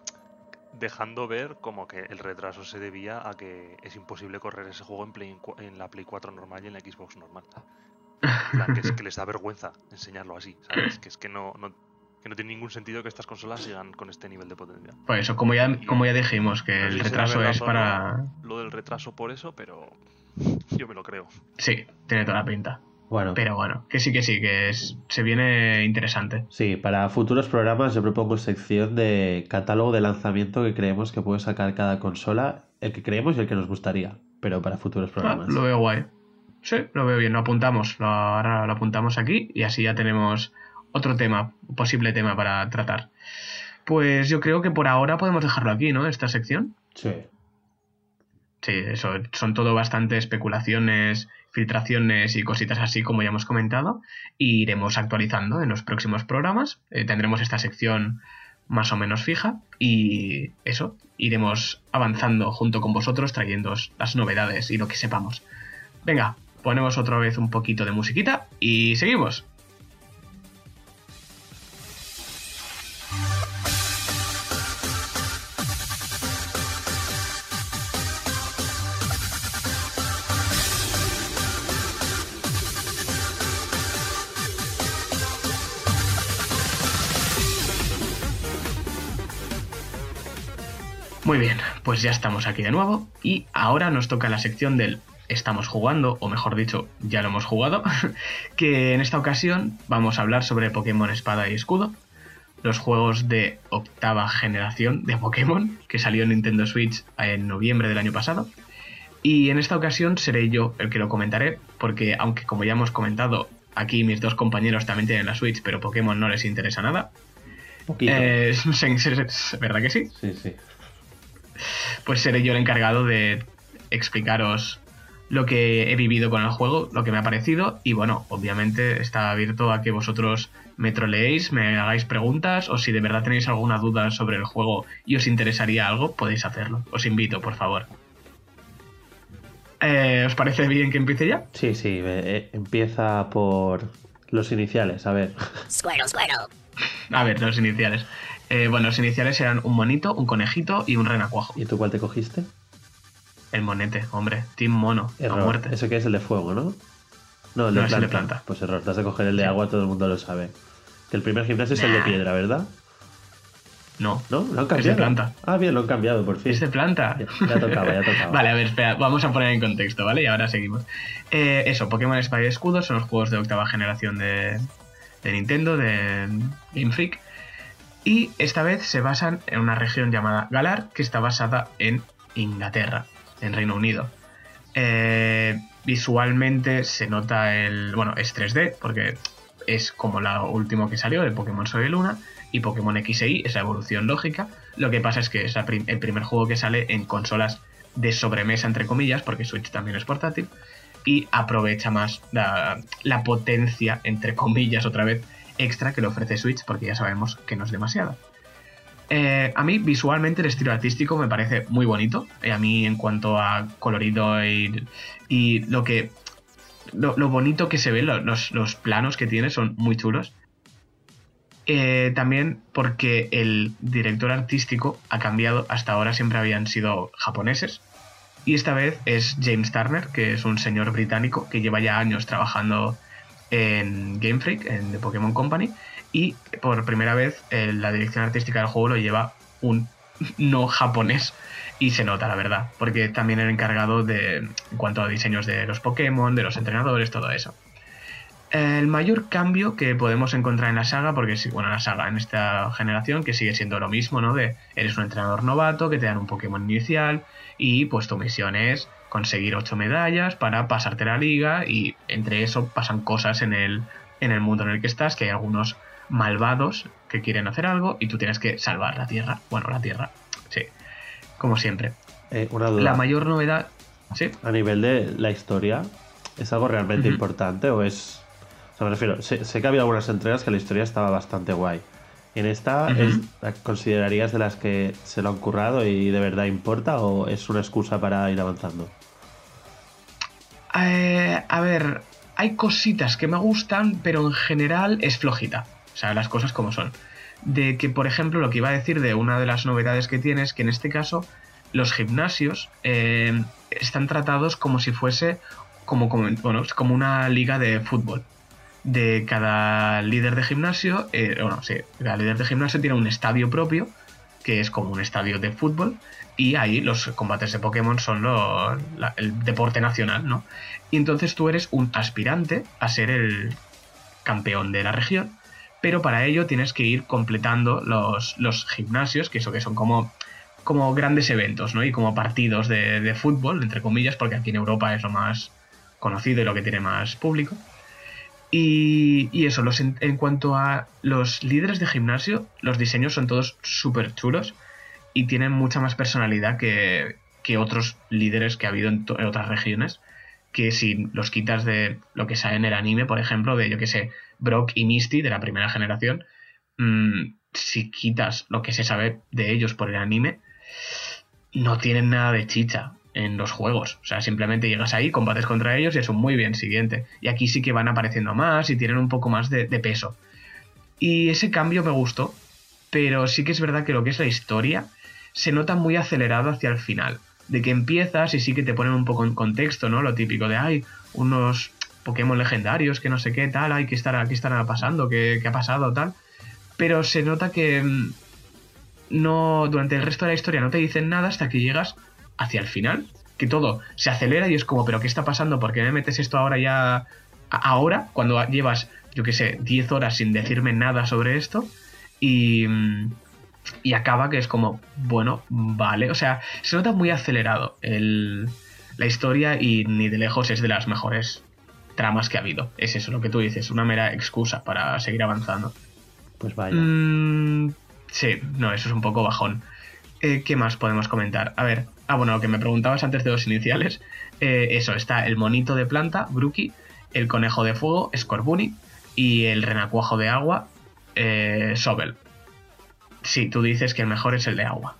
dejando ver como que el retraso se debía a que es imposible correr ese juego en, Play, en la Play 4 normal y en la Xbox normal. En plan, que es que les da vergüenza enseñarlo así, ¿sabes? Que es que no, no, que no tiene ningún sentido que estas consolas sigan con este nivel de potencia. Pues eso, como ya, como ya dijimos, que No el retraso es para... no Lo del retraso por eso, pero yo me lo creo. Sí, tiene toda la pinta. Bueno, Pero bueno, que sí, que sí, que es, se viene interesante. sí, para futuros programas yo propongo sección de catálogo de lanzamiento que creemos que puede sacar cada consola, el que creemos y el que nos gustaría, pero para futuros Ah, programas. lo veo guay. Sí, lo veo bien, lo apuntamos. Lo, ahora lo apuntamos aquí y así ya tenemos otro tema, posible tema para tratar. Pues yo creo que por ahora podemos dejarlo aquí, ¿no? Esta sección. Sí. Sí, eso, son todo bastante especulaciones, filtraciones y cositas así como ya hemos comentado. Y iremos actualizando en los próximos programas. Eh, tendremos esta sección más o menos fija y eso, iremos avanzando junto con vosotros trayendo las novedades y lo que sepamos. Venga, ponemos otra vez un poquito de musiquita y seguimos. Muy bien, pues ya estamos aquí de nuevo y ahora nos toca la sección del estamos jugando, o mejor dicho, ya lo hemos jugado, que en esta ocasión vamos a hablar sobre Pokémon Espada y Escudo, los juegos de octava generación de Pokémon, que salió en Nintendo Switch en noviembre del año pasado. Y en esta ocasión seré yo el que lo comentaré, porque aunque como ya hemos comentado, aquí mis dos compañeros también tienen la Switch, pero Pokémon no les interesa nada. Eh, ¿Verdad que sí? Sí, sí. Pues seré yo el encargado de explicaros lo que he vivido con el juego, lo que me ha parecido y bueno, obviamente está abierto a que vosotros me troleéis, me hagáis preguntas o si de verdad tenéis alguna duda sobre el juego y os interesaría algo, podéis hacerlo. Os invito, por favor. Eh, ¿Os parece bien que empiece ya? Sí, sí, eh, empieza por los iniciales, a ver. A ver, los iniciales. Eh, bueno, los iniciales eran un monito, un conejito y un renacuajo. ¿Y tú cuál te cogiste? El monete, hombre. Team mono, error. muerte. Eso que es el de fuego, ¿no? No, el de, planta. planta. Pues error, te has de coger el de agua, todo el mundo lo sabe. Que el primer gimnasio es el de piedra, ¿verdad? No. ¿No? ¿Lo han cambiado? Es de planta. Ah, bien, lo han cambiado, por fin. Es de planta. Ya, tocaba, ya tocaba. vale, a ver, espera, vamos a poner en contexto, ¿vale? Y ahora seguimos. Eh, eso, Pokémon Espada y Escudo son los juegos de octava generación de, de Nintendo, de Game Freak. Y esta vez se basan en una región llamada Galar, que está basada en Inglaterra en Reino Unido. Eh, visualmente se nota el. Bueno, es 3D, porque es como la último que salió de Pokémon Sol y Luna. Y Pokémon X e Y es la evolución lógica. Lo que pasa es que es el primer juego que sale en consolas de sobremesa, entre comillas, porque Switch también es portátil. Y aprovecha más la, la potencia, entre comillas, otra vez, extra que le ofrece Switch, porque ya sabemos que no es demasiada. Eh, a mí visualmente el estilo artístico me parece muy bonito. Eh, a mí en cuanto a colorido y, lo que... Lo, bonito que se ve, los, planos que tiene son muy chulos. Eh, también porque el director artístico ha cambiado, hasta ahora siempre habían sido japoneses. Y esta vez es James Turner, que es un señor británico que lleva ya años trabajando en Game Freak, en The Pokémon Company, y por primera vez eh, la dirección artística del juego lo lleva un no japonés y se nota la verdad, porque también era encargado de en cuanto a diseños de los Pokémon, de los entrenadores, todo eso. El mayor cambio que podemos encontrar en la saga, porque bueno, la saga en esta generación, que sigue siendo lo mismo, ¿no? De eres un entrenador novato, que te dan un Pokémon inicial, y pues tu misión es conseguir ocho medallas para pasarte la liga, y entre eso pasan cosas en el, en el mundo en el que estás, que hay algunos malvados que quieren hacer algo y tú tienes que salvar la Tierra. Bueno, la Tierra, sí, como siempre. Eh, una duda. La mayor novedad, sí. A nivel de la historia, ¿es algo realmente importante o es... O sea, me refiero, sé, que había algunas entregas que la historia estaba bastante guay. ¿En esta considerarías de las que se lo han currado y de verdad importa o es una excusa para ir avanzando? Eh, a ver, hay cositas que me gustan, pero en general es flojita. O sea, las cosas como son. De que, por ejemplo, lo que iba a decir de una de las novedades que tiene es que en este caso los gimnasios eh, están tratados como si fuese como, como, como una liga de fútbol. De cada líder de gimnasio, eh, bueno, sí, cada líder de gimnasio tiene un estadio propio, que es como un estadio de fútbol, y ahí los combates de Pokémon son el deporte nacional, ¿no? Y entonces tú eres un aspirante a ser el campeón de la región pero para ello tienes que ir completando los, los gimnasios, que eso que son como, como grandes eventos, ¿no? Y como partidos de, fútbol, entre comillas, porque aquí en Europa es lo más conocido y lo que tiene más público. Y, eso, los, en, cuanto a los líderes de gimnasio, los diseños son todos súper chulos y tienen mucha más personalidad que, que otros líderes que ha habido en, otras regiones. Que si los quitas de lo que sale en el anime, por ejemplo, de yo que sé, Brock y Misty de la primera generación, mm, si quitas lo que se sabe de ellos por el anime, no tienen nada de chicha en los juegos. O sea, simplemente llegas ahí, combates contra ellos y es un muy bien siguiente. Y aquí sí que van apareciendo más y tienen un poco más de, peso. Y ese cambio me gustó, pero sí que es verdad que lo que es la historia se nota muy acelerado hacia el final. De que empiezas y sí que te ponen un poco en contexto, ¿no? Lo típico de, hay unos Pokémon legendarios, que no sé qué, tal, hay que estar, aquí estará pasando, qué, ha pasado, tal. Pero se nota que mm, no, durante el resto de la historia no te dicen nada hasta que llegas hacia el final que todo se acelera y es como, pero ¿qué está pasando? ¿Por qué me metes esto ahora ya? Ahora, cuando llevas, yo qué sé, 10 horas sin decirme nada sobre esto y, y acaba que es como, bueno, vale, o sea, se nota muy acelerado el, la historia y ni de lejos es de las mejores tramas que ha habido. Es eso lo que tú dices, una mera excusa para seguir avanzando. Pues vaya. Mm, sí, no, eso es un poco bajón. Eh, ¿Qué más podemos comentar? A ver, ah, bueno, lo que me preguntabas antes de los iniciales. Eh, eso, está el monito de planta, Brookie, el conejo de fuego, Scorbunny, y el renacuajo de agua, eh, Sobel. Sí, tú dices que el mejor es el de agua.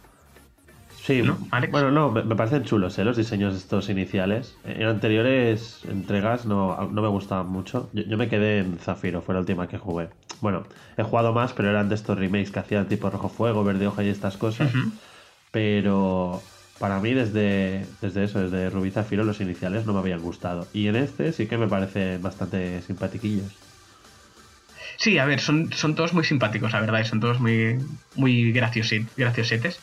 Sí, bueno, no, me, parecen chulos ¿eh? los diseños estos iniciales. En anteriores entregas no, no me gustaban mucho. Yo, me quedé en Zafiro, fue la última que jugué. Bueno, he jugado más, pero eran de estos remakes que hacían tipo rojo fuego, verde hoja y estas cosas. Pero para mí desde, desde eso, desde Rubí Zafiro, los iniciales no me habían gustado. Y en este sí que me parecen bastante simpatiquillos. Sí, a ver, son, son todos muy simpáticos, la verdad, y son todos muy, muy graciosetes.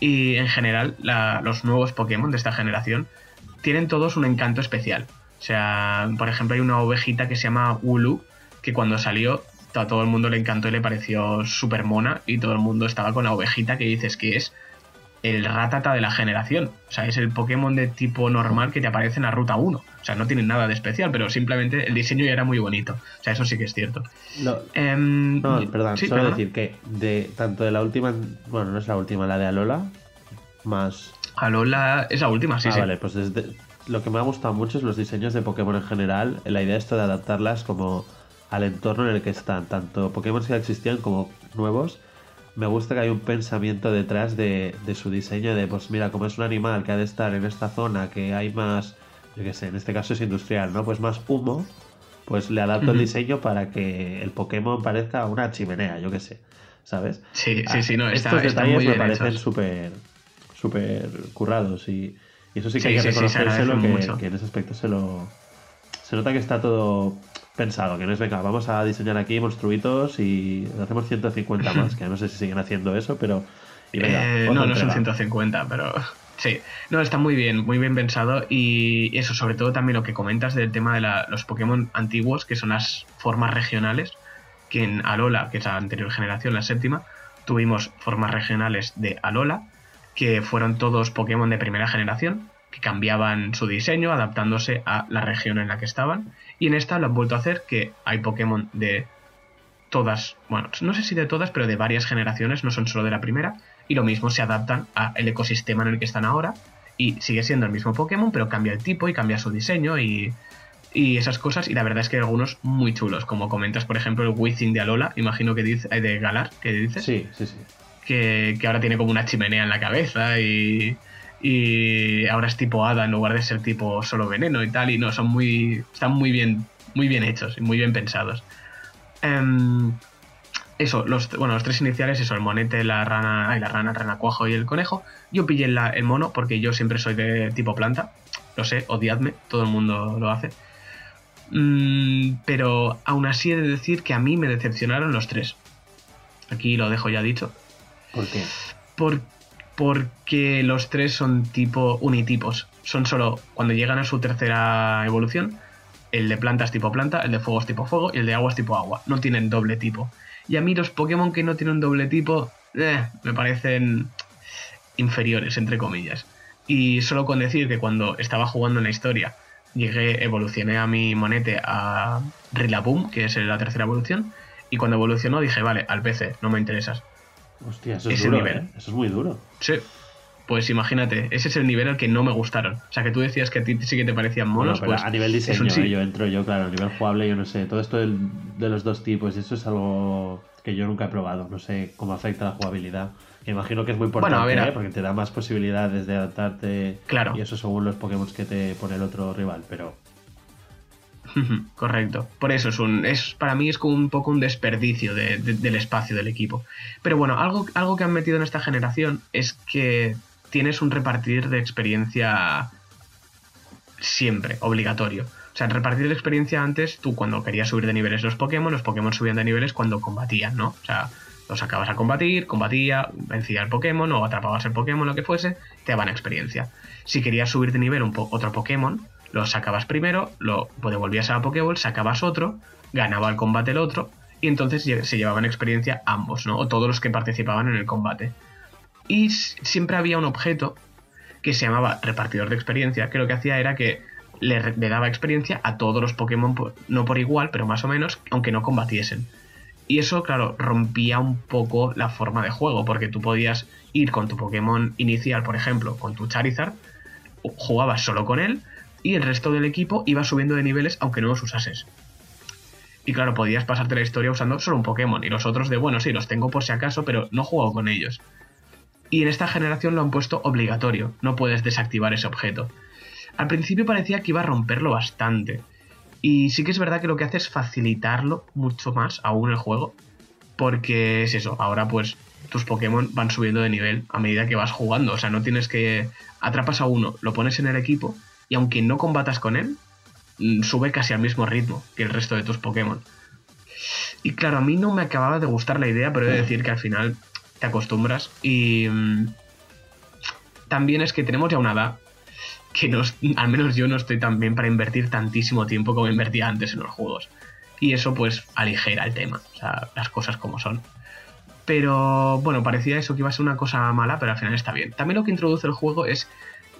Y en general, los nuevos Pokémon de esta generación tienen todos un encanto especial. O sea, por ejemplo, hay una ovejita que se llama Ulu, que cuando salió a todo el mundo le encantó y le pareció súper mona, y todo el mundo estaba con la ovejita que dices que es el ratata de la generación. O sea, es el Pokémon de tipo normal que te aparece en la ruta 1. O sea, no tienen nada de especial, pero simplemente el diseño ya era muy bonito. O sea, eso sí que es cierto. No, em, perdón, solo decir que de tanto de la última, bueno, no es la última, la de Alola, más... Alola es la última, sí, ah, vale, pues desde... lo que me ha gustado mucho es los diseños de Pokémon en general, la idea esto de adaptarlas como al entorno en el que están, tanto Pokémon que ya existían como nuevos me gusta que hay un pensamiento detrás de, su diseño de, pues mira, como es un animal que ha de estar en esta zona, que hay más, yo qué sé, en este caso es industrial, ¿no? Pues más humo, pues le adapto el diseño para que el Pokémon parezca una chimenea, yo qué sé, ¿sabes? Sí, sí, sí, no, ah, Estos detalles me parecen súper súper currados y, eso sí que hay que reconocérselo, que, en ese aspecto se lo... Se nota que está todo pensado, que no es, venga, vamos a diseñar aquí monstruitos y hacemos 150 más, que no sé si siguen haciendo eso, pero... Eh, no, no son 150, pero... Sí, no, está muy bien, muy bien pensado y eso, sobre todo también lo que comentas del tema de los Pokémon antiguos, que son las formas regionales, que en Alola, que es la anterior generación, la séptima, tuvimos formas regionales de Alola, que fueron todos Pokémon de primera generación, que cambiaban su diseño adaptándose a la región en la que estaban. Y en esta lo han vuelto a hacer, que hay Pokémon de todas, bueno, no sé si de todas, pero de varias generaciones, no son solo de la primera. Y lo mismo se adaptan al ecosistema en el que están ahora. Y sigue siendo el mismo Pokémon, pero cambia el tipo y cambia su diseño y, y esas cosas. Y la verdad es que hay algunos muy chulos, como comentas, por ejemplo, el Wizzing de Alola, imagino que dice, de Galar, que dices. Sí, sí, sí. Que, que ahora tiene como una chimenea en la cabeza y, y ahora es tipo hada en lugar de ser tipo solo veneno y tal y no son muy están muy bien muy bien hechos y muy bien pensados. Em, eso los bueno los tres iniciales eso el monete la rana y la rana el renacuajo y el conejo. Yo pillé el mono porque yo siempre soy de tipo planta. Lo sé odiadme todo el mundo lo hace. Mm, pero aún así he de decir que a mí me decepcionaron los tres. Aquí lo dejo ya dicho. ¿por qué? porque porque los tres son tipo unitipos. Son solo cuando llegan a su tercera evolución. El de planta es tipo planta, el de fuego es tipo fuego y el de agua es tipo agua. No tienen doble tipo. Y a mí los Pokémon que no tienen doble tipo eh, me parecen inferiores, entre comillas. Y solo con decir que cuando estaba jugando en la historia, llegué, evolucioné a mi monete a Rillaboom, que es la tercera evolución. Y cuando evolucionó dije, vale, al PC, no me interesas. Hostia, eso es duro, ¿eh? Eso es muy duro. Sí. Pues imagínate, ese es el nivel al que no me gustaron. O sea, que tú decías que a ti sí que te parecían monos. pues a nivel diseño, yo entro yo, claro, a nivel jugable, yo no sé. Todo esto de los dos tipos, eso es algo que yo nunca he probado. No sé cómo afecta la jugabilidad. Que imagino que es muy importante, ¿eh? porque te da más posibilidades de adaptarte. Claro. Y eso según los Pokémon que te pone el otro rival, pero Correcto. Por eso es un. Es, para mí es como un poco un desperdicio del espacio del equipo. Pero bueno, algo, algo que han metido en esta generación es que tienes un repartir de experiencia siempre, obligatorio. O sea, repartir de experiencia antes, tú cuando querías subir de niveles los Pokémon, los Pokémon subían de niveles cuando combatían, ¿no? O sea, Lo sacabas a combatir, combatía, vencía el Pokémon o atrapabas el Pokémon, lo que fuese, te daban experiencia. Si querías subir de nivel un otro Pokémon, lo sacabas primero, lo devolvías a la Pokéball, sacabas otro, ganaba el combate el otro, y entonces se llevaban experiencia ambos, ¿no? O todos los que participaban en el combate. Y siempre había un objeto que se llamaba repartidor de experiencia, que lo que hacía era que le, daba experiencia a todos los Pokémon, no por igual, pero más o menos, aunque no combatiesen. Y eso, claro, rompía un poco la forma de juego, porque tú podías ir con tu Pokémon inicial, por ejemplo, con tu Charizard, jugabas solo con él, y el resto del equipo iba subiendo de niveles aunque no los usases. Y claro, podías pasarte la historia usando solo un Pokémon, y los otros de, bueno, sí, los tengo por si acaso, pero no juego con ellos. Y en esta generación lo han puesto obligatorio, no puedes desactivar ese objeto. Al principio parecía que iba a romperlo bastante. Y sí que es verdad que lo que hace es facilitarlo mucho más aún el juego. Porque es eso, ahora pues tus Pokémon van subiendo de nivel a medida que vas jugando. O sea, no tienes que... Atrapas a uno, lo pones en el equipo y aunque no combatas con él, mm, sube casi al mismo ritmo que el resto de tus Pokémon. Y claro, a mí no me acababa de gustar la idea, pero he de decir que al final te acostumbras. Y mm, también es que tenemos ya una edad que no, al menos yo no estoy tan bien para invertir tantísimo tiempo como invertía antes en los juegos. Y eso pues aligera el tema, o sea, las cosas como son. Pero bueno, parecía eso que iba a ser una cosa mala, pero al final está bien. También lo que introduce el juego es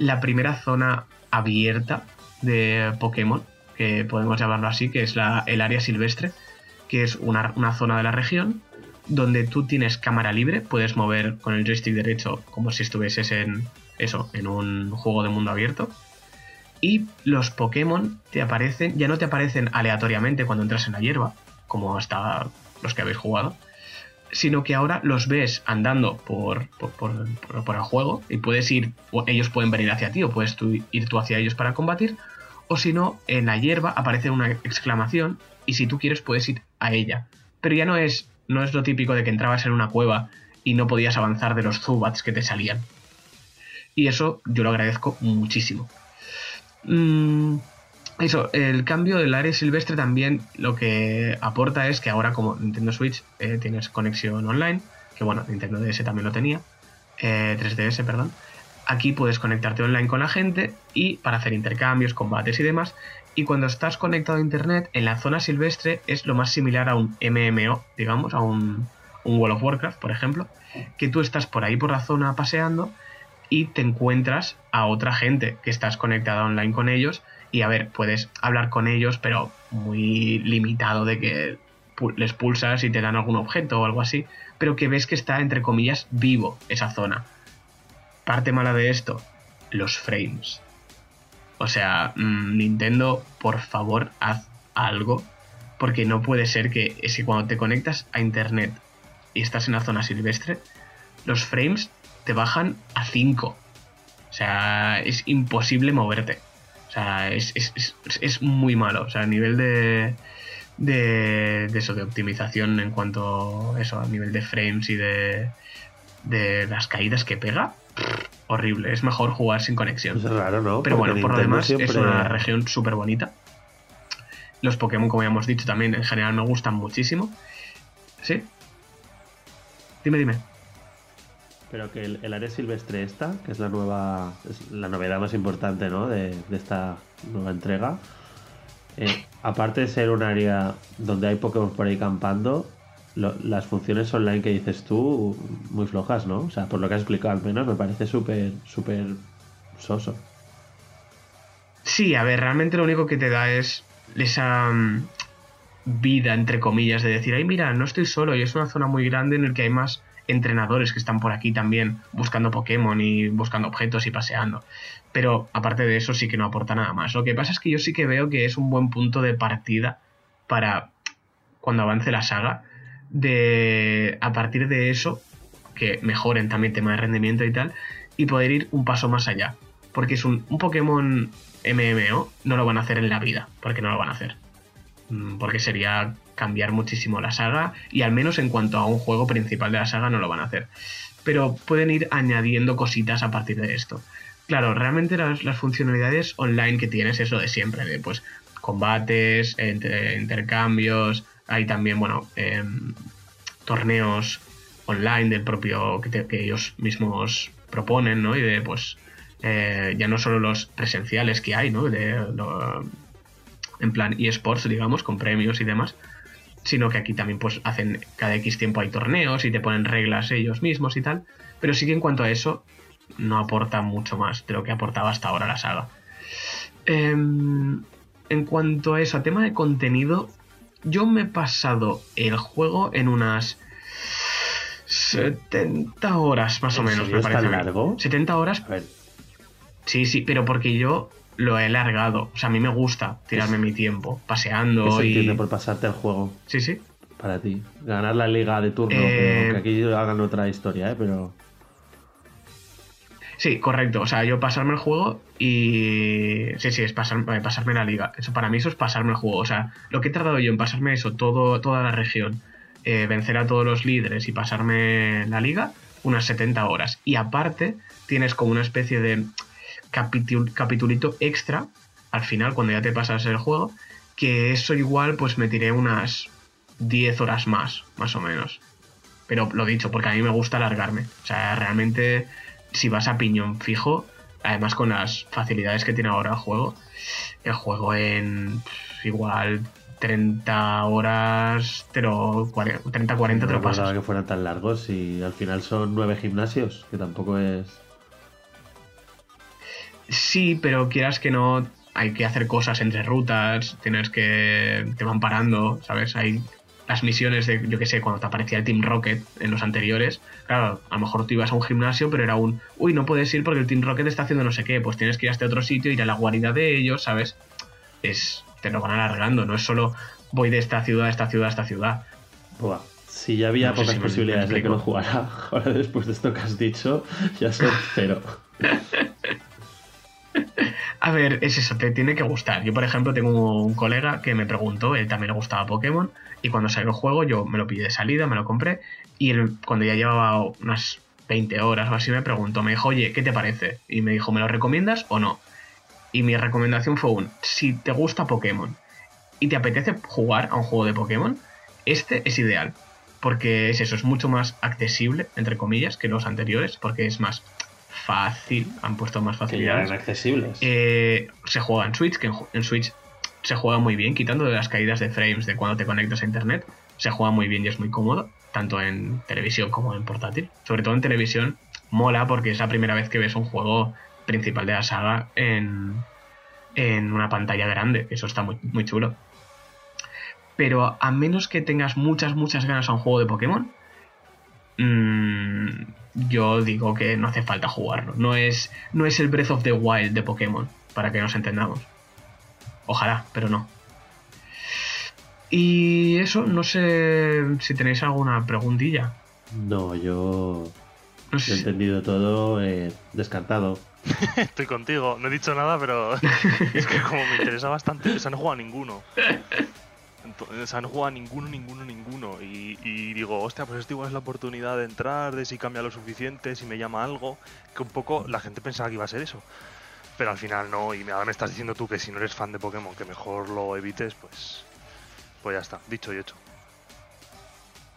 la primera zona abierta de Pokémon, que podemos llamarlo así, que es la, el área silvestre, que es una, una zona de la región donde tú tienes cámara libre, puedes mover con el joystick derecho como si estuvieses en, eso, en un juego de mundo abierto. Y los Pokémon te aparecen, ya no te aparecen aleatoriamente cuando entras en la hierba, como hasta los que habéis jugado, sino que ahora los ves andando por, por, el juego y puedes ir, ellos pueden venir hacia ti o puedes ir tú hacia ellos para combatir, o si no, en la hierba aparece una exclamación y si tú quieres puedes ir a ella. Pero ya no es, no es lo típico de que entrabas en una cueva y no podías avanzar de los Zubats que te salían. Y eso yo lo agradezco muchísimo. Mm, eso, el cambio del área silvestre también lo que aporta es que ahora como Nintendo Switch eh, tienes conexión online, que bueno, Nintendo DS también lo tenía, 3DS, eh, perdón. Aquí puedes conectarte online con la gente y para hacer intercambios, combates y demás. Y cuando estás conectado a internet, en la zona silvestre es lo más similar a un MMO, digamos, a un, un World of Warcraft, por ejemplo, que tú estás por ahí por la zona paseando y te encuentras a otra gente que estás conectada online con ellos y a ver, puedes hablar con ellos, pero muy limitado de que les pulsas y te dan algún objeto o algo así, pero que ves que está entre comillas vivo esa zona. Parte mala de esto, los frames. O sea, mm, Nintendo, por favor, haz algo, porque no puede ser que, es cuando te conectas a internet y estás en la zona silvestre, los frames te bajan a 5. O sea, es imposible moverte. O sea, es, es, muy malo. O sea, a nivel de, de, eso, de optimización en cuanto eso, a nivel de frames y de, de las caídas que pega, horrible. Es mejor jugar sin conexión. Es raro, ¿no? Pero bueno, por lo demás, es una región súper bonita. Los Pokémon, como ya hemos dicho, también en general me gustan muchísimo. ¿Sí? Dime, dime. Pero que el, área silvestre esta, que es la nueva, es la novedad más importante ¿no? de, esta nueva entrega, eh, aparte de ser un área donde hay Pokémon por ahí campando, las funciones online que dices tú, muy flojas, ¿no? O sea, por lo que has explicado al menos, me parece súper, súper soso. Sí, a ver, realmente lo único que te da es esa mm, vida, entre comillas, de decir, ay, mira, no estoy solo y es una zona muy grande en el que hay más entrenadores que están por aquí también buscando Pokémon y buscando objetos y paseando. Pero aparte de eso sí que no aporta nada más. Lo que pasa es que yo sí que veo que es un buen punto de partida para cuando avance la saga de a partir de eso que mejoren también tema de rendimiento y tal y poder ir un paso más allá. Porque es un, Pokémon MMO, no lo van a hacer en la vida, porque no lo van a hacer. Mm, porque sería cambiar muchísimo la saga y al menos en cuanto a un juego principal de la saga no lo van a hacer. Pero pueden ir añadiendo cositas a partir de esto. Claro, realmente las, funcionalidades online que tienes, eso de siempre, de pues combates, intercambios, hay también, bueno, em, torneos online del propio que, que ellos mismos proponen, ¿no? Y de pues eh, ya no solo los presenciales que hay, ¿no? De, en plan eSports, digamos, con premios y demás, sino que aquí también pues hacen cada X tiempo hay torneos y te ponen reglas ellos mismos y tal, pero sí que en cuanto a eso no aporta mucho más de lo que aportaba hasta ahora la saga. Em, en cuanto a eso, a tema de contenido, yo me he pasado el juego en unas 70 horas más o menos, me parece. largo? 70 horas. Sí, sí, pero porque yo lo he largado. O sea, a mí me gusta tirarme mi tiempo paseando ¿Qué se y. entiende por pasarte el juego Sí, sí. para ti? Ganar la liga de turno, Eh, que aquí hagan otra historia, ¿eh? Pero... Sí, correcto. O sea, yo pasarme el juego y. Sí, sí, es pasar- eh, pasarme la liga. Eso para mí eso es pasarme el juego. O sea, lo que he tardado yo en pasarme eso, todo, toda la región, eh, vencer a todos los líderes y pasarme la liga, unas 70 horas. Y aparte, tienes como una especie de capitul- capitulito extra al final, cuando ya te pasas el juego, que eso igual pues me tiré unas 10 horas más, más o menos. Pero lo dicho, porque a mí me gusta alargarme. O sea, realmente, si vas a piñón fijo, además con las facilidades que tiene ahora el juego, el juego en igual 30 horas, pero 30-40 te no lo recordaba pasas. que fueran tan largos y al final son nueve gimnasios, que tampoco es... Sí, pero quieras que no, hay que hacer cosas entre rutas, tienes que. te van parando, ¿sabes? Hay las misiones de, yo que sé, cuando te aparecía el Team Rocket en los anteriores. Claro, a lo mejor tú ibas a un gimnasio, pero era un. Uy, no puedes ir porque el Team Rocket está haciendo no sé qué, pues tienes que ir a este otro sitio, ir a la guarida de ellos, ¿sabes? Es. te lo van alargando, no es solo voy de esta ciudad a esta ciudad a esta ciudad. Buah, si ya había No pocas si posibilidades de que lo jugara, ahora después de esto que has dicho, ya son cero. A ver, es eso, te tiene que gustar. Yo, por ejemplo, tengo un colega que me preguntó, él también le gustaba Pokémon, y cuando salió el juego yo me lo pillé de salida, me lo compré, y él, cuando ya llevaba unas 20 horas o así, me preguntó, me dijo, oye, ¿qué te parece? Y me dijo, ¿me lo recomiendas o no? Y mi recomendación fue un, si te gusta Pokémon y te apetece jugar a un juego de Pokémon, este es ideal. Porque es eso, es mucho más accesible, entre comillas, que los anteriores, porque es más fácil, han puesto más Que ya facilidades. accesibles. Eh, se juega en Switch, que en, Switch se juega muy bien, quitando de las caídas de frames de cuando te conectas a internet, se juega muy bien y es muy cómodo, tanto en televisión como en portátil. Sobre todo en televisión mola porque es la primera vez que ves un juego principal de la saga en, en una pantalla grande, eso está muy, muy chulo. Pero a menos que tengas muchas, muchas ganas a un juego de Pokémon, mm, yo digo que no hace falta jugarlo. No es, no es el Breath of the Wild de Pokémon, para que nos entendamos. Ojalá, pero no. Y eso, no sé si tenéis alguna preguntilla. No, yo No he sé si- entendido todo eh, descartado. Estoy contigo, no he dicho nada, pero es que como me interesa bastante, se han jugado a ninguno. Se han jugado a ninguno, ninguno, ninguno. Y, digo, hostia, pues esto igual es la oportunidad de entrar, de si cambia lo suficiente, si me llama algo. Que un poco la gente pensaba que iba a ser eso. Pero al final no, y ahora me estás diciendo tú que si no eres fan de Pokémon, que mejor lo evites, pues. Pues ya está, dicho y hecho.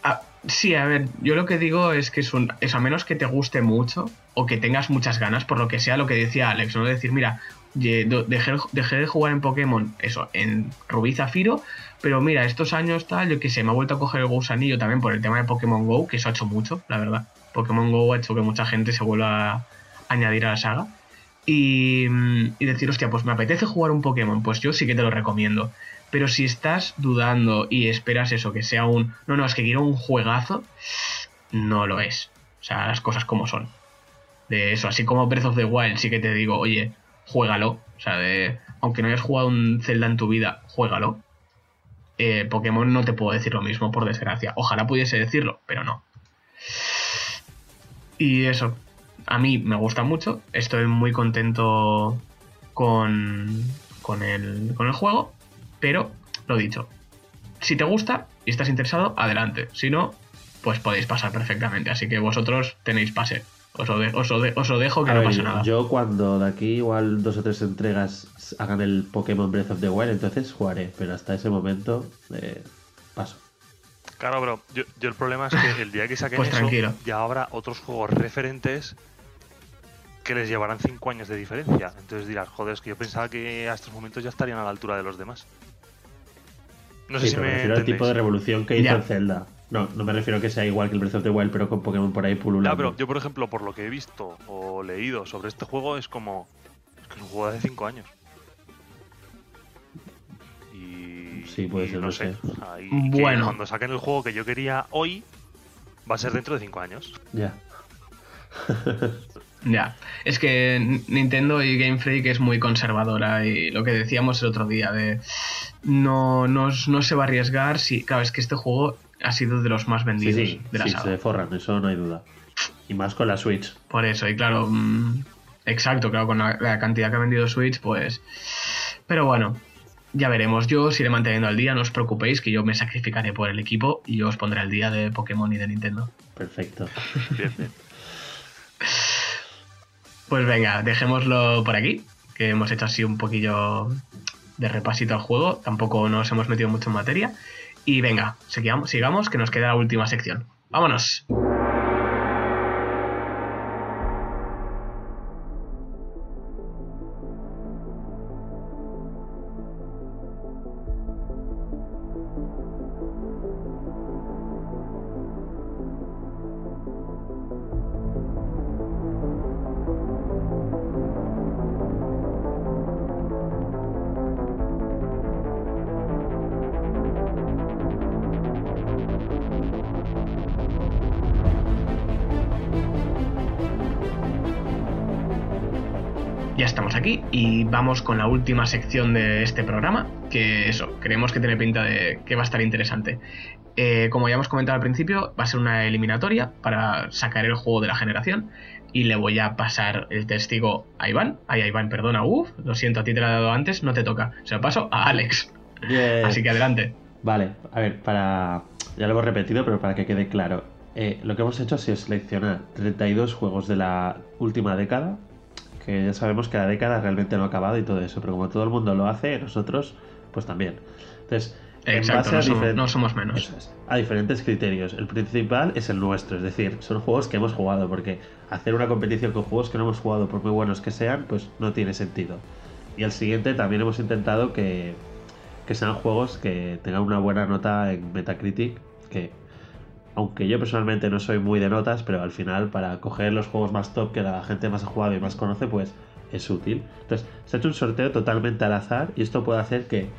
Ah, sí, a ver, yo lo que digo es que es, un, es a menos que te guste mucho o que tengas muchas ganas, por lo que sea lo que decía Alex, ¿no? Decir, mira, dejé, de jugar en Pokémon, eso, en Rubí Zafiro, pero mira, estos años tal, yo que sé, me ha vuelto a coger el gusanillo también por el tema de Pokémon Go, que eso ha hecho mucho, la verdad. Pokémon Go ha hecho que mucha gente se vuelva a añadir a la saga. Y, mm, y decir, hostia, pues me apetece jugar un Pokémon, pues yo sí que te lo recomiendo. Pero si estás dudando y esperas eso, que sea un. No, no, es que quiero un juegazo, no lo es. O sea, las cosas como son. De eso, así como Breath of the Wild, sí que te digo, oye, juégalo. O sea, de. Aunque no hayas jugado un Zelda en tu vida, juégalo. Eh, Pokémon no te puedo decir lo mismo, por desgracia. Ojalá pudiese decirlo, pero no. Y eso, a mí me gusta mucho. Estoy muy contento con, con, el, con el juego. Pero, lo dicho, si te gusta y estás interesado, adelante. Si no, pues podéis pasar perfectamente. Así que vosotros tenéis pase. Os lo, de- os lo de- os lo dejo que A no ver, pasa nada. Yo cuando de aquí igual dos o tres entregas hagan el Pokémon Breath of the Wild, entonces jugaré, pero hasta ese momento eh, paso. Claro, pero yo, yo el problema es que el día que saquen Pues eso, tranquilo. ya habrá otros juegos referentes que les llevarán 5 años de diferencia. Entonces dirás, joder, es que yo pensaba que a estos momentos ya estarían a la altura de los demás. No sé Sí, si me me refiero al tipo de revolución que hizo Ya. el Zelda. No, no me refiero a que sea igual que el Breath of the Wild, pero con Pokémon por ahí pululando. Ya, pero yo, por ejemplo, por lo que he visto o leído sobre este juego, es como. Es que es un juego de hace 5 años. Y. Sí, puede y ser, no sé. sé. Ahí, que Bueno. cuando saquen el juego que yo quería hoy, va a ser dentro de 5 años. Ya. Ya, es que Nintendo y Game Freak es muy conservadora y lo que decíamos el otro día de no, no, no se va a arriesgar si, claro, es que este juego ha sido de los más Sí, vendidos sí, de la sí, saga. se forran, eso no hay duda. Y más con la Switch. Por eso, y claro, mm, exacto, claro, con la, la cantidad que ha vendido Switch, pues... Pero bueno, ya veremos, yo os iré manteniendo al día, no os preocupéis, que yo me sacrificaré por el equipo y yo os pondré al día de Pokémon y de Nintendo. Perfecto. Pues venga, dejémoslo por aquí, que hemos hecho así un poquillo de repasito al juego, tampoco nos hemos metido mucho en materia. Y venga, sigamos, sigamos que nos queda la última sección. ¡Vámonos! Vamos con la última sección de este programa, que eso, creemos que tiene pinta de que va a estar interesante. Eh, como ya hemos comentado al principio, va a ser una eliminatoria para sacar el juego de la generación y le voy a pasar el testigo a Iván. Ay, a Iván, perdona, uff, lo siento, a ti te lo he dado antes, no te toca. Se lo paso a Alex. Así que adelante. Vale, a ver, para. Ya lo hemos repetido, pero para que quede claro. Eh, lo que hemos hecho ha sido seleccionar 32 juegos de la última década. Que ya sabemos que la década realmente no ha acabado y todo eso, pero como todo el mundo lo hace, nosotros, pues también. Entonces, en a no somos, no somos menos. Es, a diferentes criterios. El principal es el nuestro, es decir, son juegos que hemos jugado, porque hacer una competición con juegos que no hemos jugado, por muy buenos que sean, pues no tiene sentido. Y al siguiente también hemos intentado que, que sean juegos que tengan una buena nota en Metacritic, que aunque yo personalmente no soy muy de notas, pero al final para coger los juegos más top que la gente más ha jugado y más conoce, pues es útil. Entonces, se ha hecho un sorteo totalmente al azar y esto puede hacer que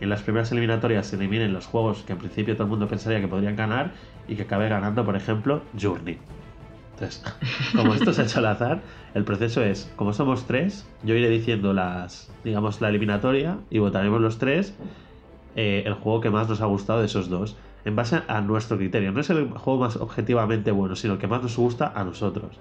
en las primeras eliminatorias se eliminen los juegos que en principio todo el mundo pensaría que podrían ganar y que acabe ganando, por ejemplo, Journey. Entonces, como esto se ha hecho al azar, el proceso es, como somos tres, yo iré diciendo las, digamos, la eliminatoria y votaremos los tres eh, el juego que más nos ha gustado de esos dos, en base a nuestro criterio. No es el juego más objetivamente bueno, sino el que más nos gusta a nosotros.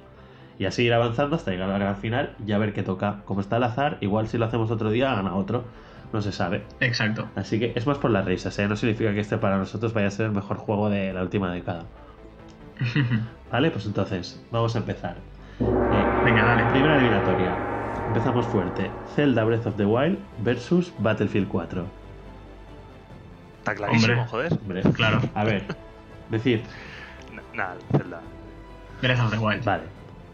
Y así ir avanzando hasta llegar a la gran final y a ver qué toca. Como está al azar, igual si lo hacemos otro día, gana otro. No se sabe. Exacto. Así que es más por las risas, ¿eh? No significa que este para nosotros vaya a ser el mejor juego de la última década. Vale, pues entonces, vamos a empezar. Eh, Venga, dale. Primera eliminatoria. Empezamos fuerte. Zelda Breath of the Wild versus Battlefield 4. Está clarísimo, Hombre. joder. Hombre, Claro. A ver, decir, Nada, Zelda. Breath of the Wild. vale.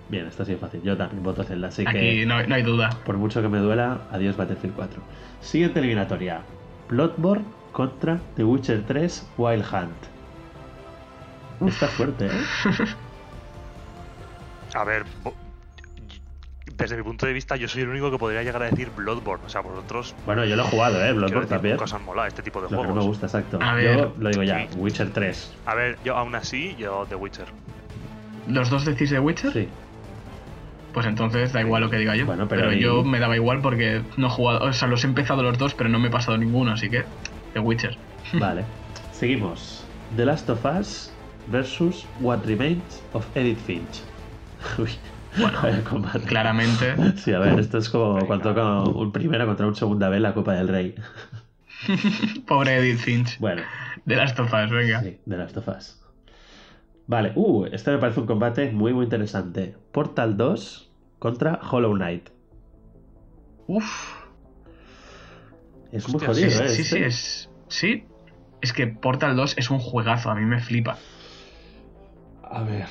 Bien, esto ha sido fácil. Yo también voto Zelda, así Aquí que no, no hay duda. por mucho que me duela, adiós Battlefield 4. Siguiente eliminatoria. Bloodborne contra The Witcher 3 Wild Hunt. Está fuerte, ¿eh? A ver, desde mi punto de vista, yo soy el único que podría llegar a decir Bloodborne. O sea, vosotros. Bueno, yo lo he jugado, ¿eh? Bloodborne decir, también. molado este tipo de Lo que no me gusta, exacto. A Yo ver, lo digo ya, sí. Witcher 3. A ver, yo aún así, yo The Witcher. ¿Los dos decís de Witcher? Sí. Pues entonces da igual lo que diga yo. Bueno, pero pero ahí- yo me daba igual porque no he jugado. O sea, los he empezado los dos, pero no me he pasado ninguno, así que. The Witcher. Vale. Seguimos. The Last of Us versus What Remains of Edith Finch. Uy. Bueno, combate. Claramente. Sí, a ver, esto es como cuando toca un primera contra un segunda vez la Copa del Rey. Pobre Edith Finch. Bueno, De Last of Us, venga. sí, The Last of Us. Vale, uh, este me parece un combate muy, muy interesante. Portal 2 contra Hollow Knight. Uf. Es muy jodido, sí, ¿eh? Sí, Este. sí, es. Sí. Es que Portal 2 es un juegazo, a mí me flipa. A ver.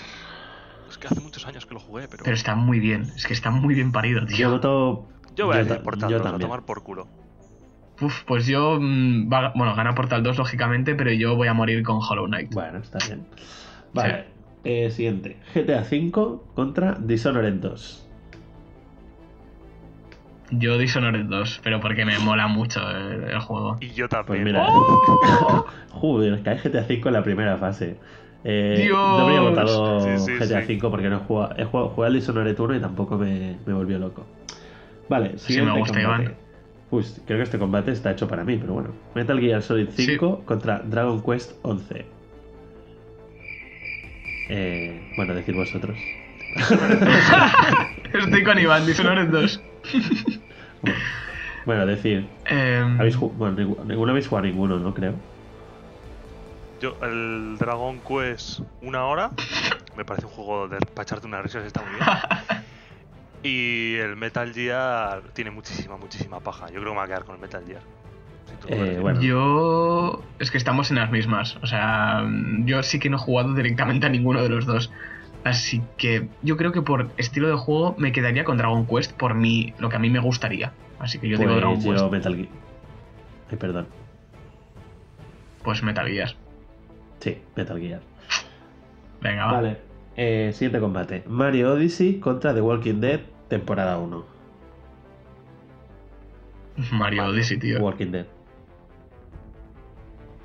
Es que hace muchos años que lo jugué, pero. Pero está muy bien, es que está muy bien parido, Yo tío. voto. Yo voy a decir ta- Portal yo 2, a también. tomar por culo. Uf, pues yo. mm, va- bueno, gana Portal 2, lógicamente, pero yo voy a morir con Hollow Knight. Bueno, está bien. Vale. eh, siguiente. GTA V contra Dishonored 2. Yo Dishonored 2, pero porque me mola mucho el, el juego. Y yo Pues también. mira. ¡Oh! Joder, que hay GTA V en la primera fase. Eh, no habría votado Sí, sí, GTA sí. V porque no he jugado, he jugado, jugué al Dishonored 1 y tampoco me, me volvió loco. Vale, me siguiente gusta, combate. Iván. Uy, creo que este combate está hecho para mí, pero bueno. Metal Gear Solid 5 contra Dragon Quest 11. Eh, bueno, decir vosotros. Estoy con Iván, Dishonored 2. Bueno, decir. Em, Habéis bueno, ningu- ninguno habéis jugado ninguno, ¿no? Creo. Yo, el Dragon Quest, una hora, me parece un juego de, para echarte unas risas, está muy bien. Y el Metal Gear tiene muchísima, muchísima paja. Yo creo que me voy a quedar con el Metal Gear. Si Eh, bueno. Yo. Es que estamos en las mismas. O sea, yo sí que no he jugado directamente a ninguno de los dos. Así que yo creo que por estilo de juego me quedaría con Dragon Quest por mí, lo que a mí me gustaría. Así que yo digo Pues Dragon yo Quest. Metal Gear. Ay, perdón. Pues Metal Gear. Sí, Metal Gear. Venga, va. Vale. Eh, siguiente combate. Mario Odyssey contra The Walking Dead, temporada 1. Mario Vale. Odyssey, tío. Walking Dead.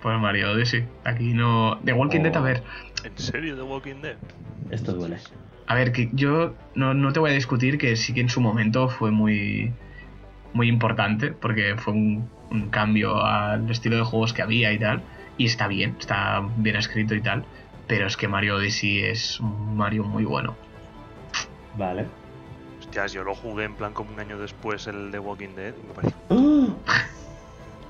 Pues Mario Odyssey. Aquí no. The Walking Oh. Dead, a ver. ¿En serio, The Walking Dead? Esto duele. A ver, que yo no, no te voy a discutir que sí que en su momento fue muy. Muy importante, porque fue un, un cambio al estilo de juegos que había y tal. Y está bien, está bien escrito y tal. Pero es que Mario Odyssey es un Mario muy bueno. Vale. Hostias, yo lo jugué en plan como un año después el The Walking Dead y me pareció... ¡Ah!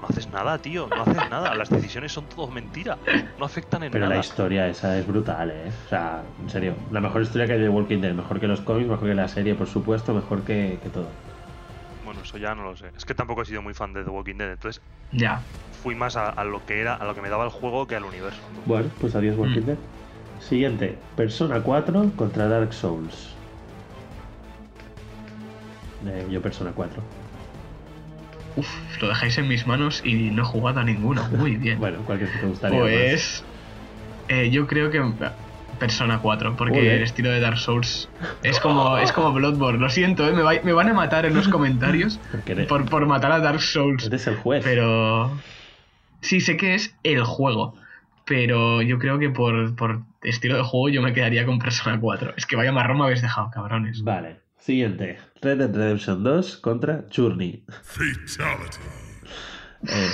No haces nada, tío, no haces nada. Las decisiones son todo mentira. No afectan en Pero nada. la historia esa es brutal, ¿eh? O sea, en serio. La mejor historia que hay de Walking Dead. Mejor que los cómics, mejor que la serie, por supuesto. Mejor que, que todo. Bueno, eso ya no lo sé. Es que tampoco he sido muy fan de The Walking Dead, entonces Ya. fui más a, a lo que era, a lo que me daba el juego que al universo. Bueno, pues adiós Walking Mm. Dead. Siguiente. Persona 4 contra Dark Souls. Eh, yo Persona 4. Uf, lo dejáis en mis manos y no he jugado a ninguno. Muy bien. Bueno, ¿cuál que te gustaría más? Pues eh, yo creo que Persona 4, porque el estilo de Dark Souls es como, es como Bloodborne. Lo siento, eh, me, va- me van a matar en los comentarios eres, por, por matar a Dark Souls. eres el juez. Pero sí sé que es el juego. Pero yo creo que por, por estilo de juego yo me quedaría con Persona 4. Es que vaya marrón me habéis dejado, cabrones. Vale. Siguiente. Red Dead Redemption 2 contra Journey. Fatality. Eh,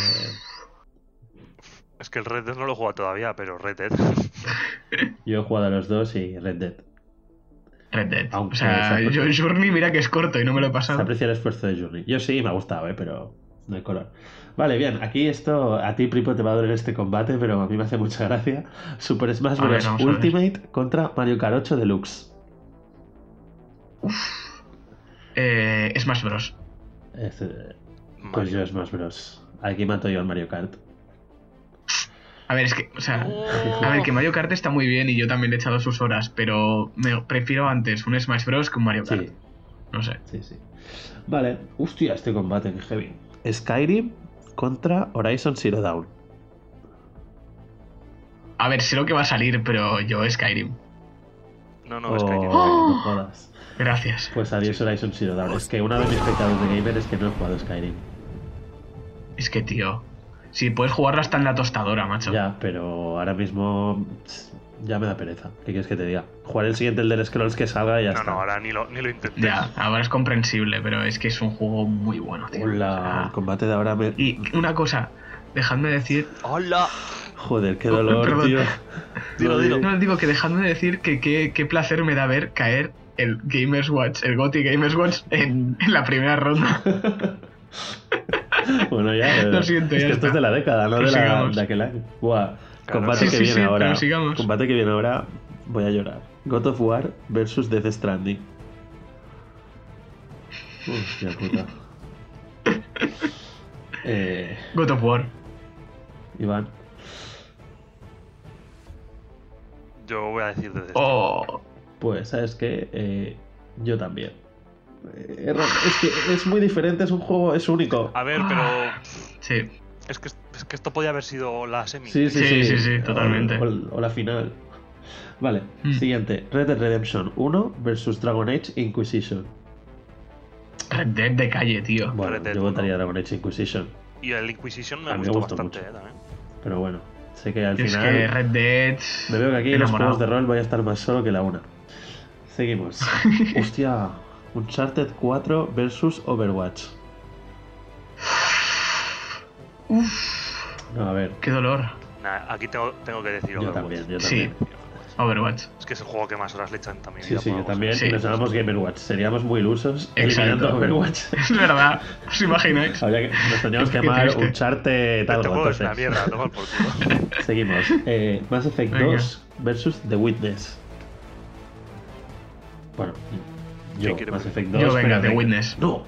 Es que el Red Dead no lo he jugado todavía, pero Red Dead. yo he jugado a los dos y Red Dead. Red Dead. Aunque o sea, se yo Journey mira que es corto y no me lo he Se pasado. aprecia el esfuerzo de Journey. Yo sí, me ha gustado, ¿eh? pero no hay color. Vale, bien, aquí esto a ti, Pripo, te va a doler este combate, pero a mí me hace mucha gracia. Super Smash Bros. ver. Ultimate contra Mario Kart 8 Deluxe. Eh, Smash Bros. Este, Mario. pues yo Smash Bros. Aquí mato yo al Mario Kart. A ver, es que, o sea, Oh. a ver, que Mario Kart está muy bien y yo también le he echado sus horas, pero me prefiero antes un Smash Bros que un Mario Kart. Sí, No sé. sí, sí. Vale, hostia, este combate, que heavy. Skyrim contra Horizon Zero Dawn. A ver, sé lo que va a salir, pero yo Skyrim. No, no, Oh, Skyrim. no jodas. Gracias. Pues adiós Horizon Zero Dawn. Es que uno de mis pecados de gamer es que no he jugado Skyrim. Es que, tío. Si puedes jugarlo hasta en la tostadora, macho. Ya, pero ahora mismo ya me da pereza. ¿Qué quieres que te diga? Jugar el siguiente, el del Scrolls que salga y ya No, está. no, ahora ni lo, ni lo intenté. Ya, ahora es comprensible, pero es que es un juego muy bueno, tío. Hola, O sea, el combate de ahora me... Y una cosa, dejadme decir. ¡Hola! Joder, qué dolor, tío. Dilo, No, dilo. No, digo que dejadme decir que qué qué placer me da ver caer el Gamers Watch, el GOTY Gamers Watch en, en la primera ronda. bueno, ya. Lo eh, siento, es ya que esto es de la década, no de, la, de, aquel año. Buah, claro, combate sí, que sí, viene sí, ahora. Combate que viene ahora, voy a llorar. God of War versus Death Stranding. Hostia puta. eh... God of War. Iván. Yo voy a decir Death Stranding. Oh. Pues, ¿sabes qué? Eh, yo también. Es que es muy diferente, es un juego, es único. A ver, pero sí. es que, es que esto podía haber sido la semi. Sí, sí, Sí, sí, sí, sí, totalmente. O, o- o la final. Vale, Hmm. siguiente. Red Dead Redemption 1 versus Dragon Age Inquisition. Red Dead de calle, tío. Bueno, Red Dead yo 1. votaría Dragon Age Inquisition. Y el Inquisition me gustó gustó bastante, mucho. eh, también. Pero bueno, sé que al es final. que Red Dead. Me veo que aquí en los juegos de rol voy a estar más solo que la una. Seguimos. Hostia, Uncharted 4 versus Overwatch. No, a ver, Qué dolor. Nah, aquí tengo, tengo que decir yo Overwatch. también, yo Sí. también. Overwatch. Es que es el juego que más horas le echan también. Sí, sí, yo también. Sí. Y nos llamamos Gamerwatch. Seríamos muy ilusos Exacto. eliminando Overwatch. Es verdad. ¿Os imagináis? Habría que, nos tendríamos que llamar triste. Uncharted Este algo. juego es una entonces. mierda, toma por culo. Seguimos. Eh, Mass Effect Venga. 2 versus The Witness. Bueno, yo, quiere Mass? Effect 2. Yo, venga, The. Witness. No.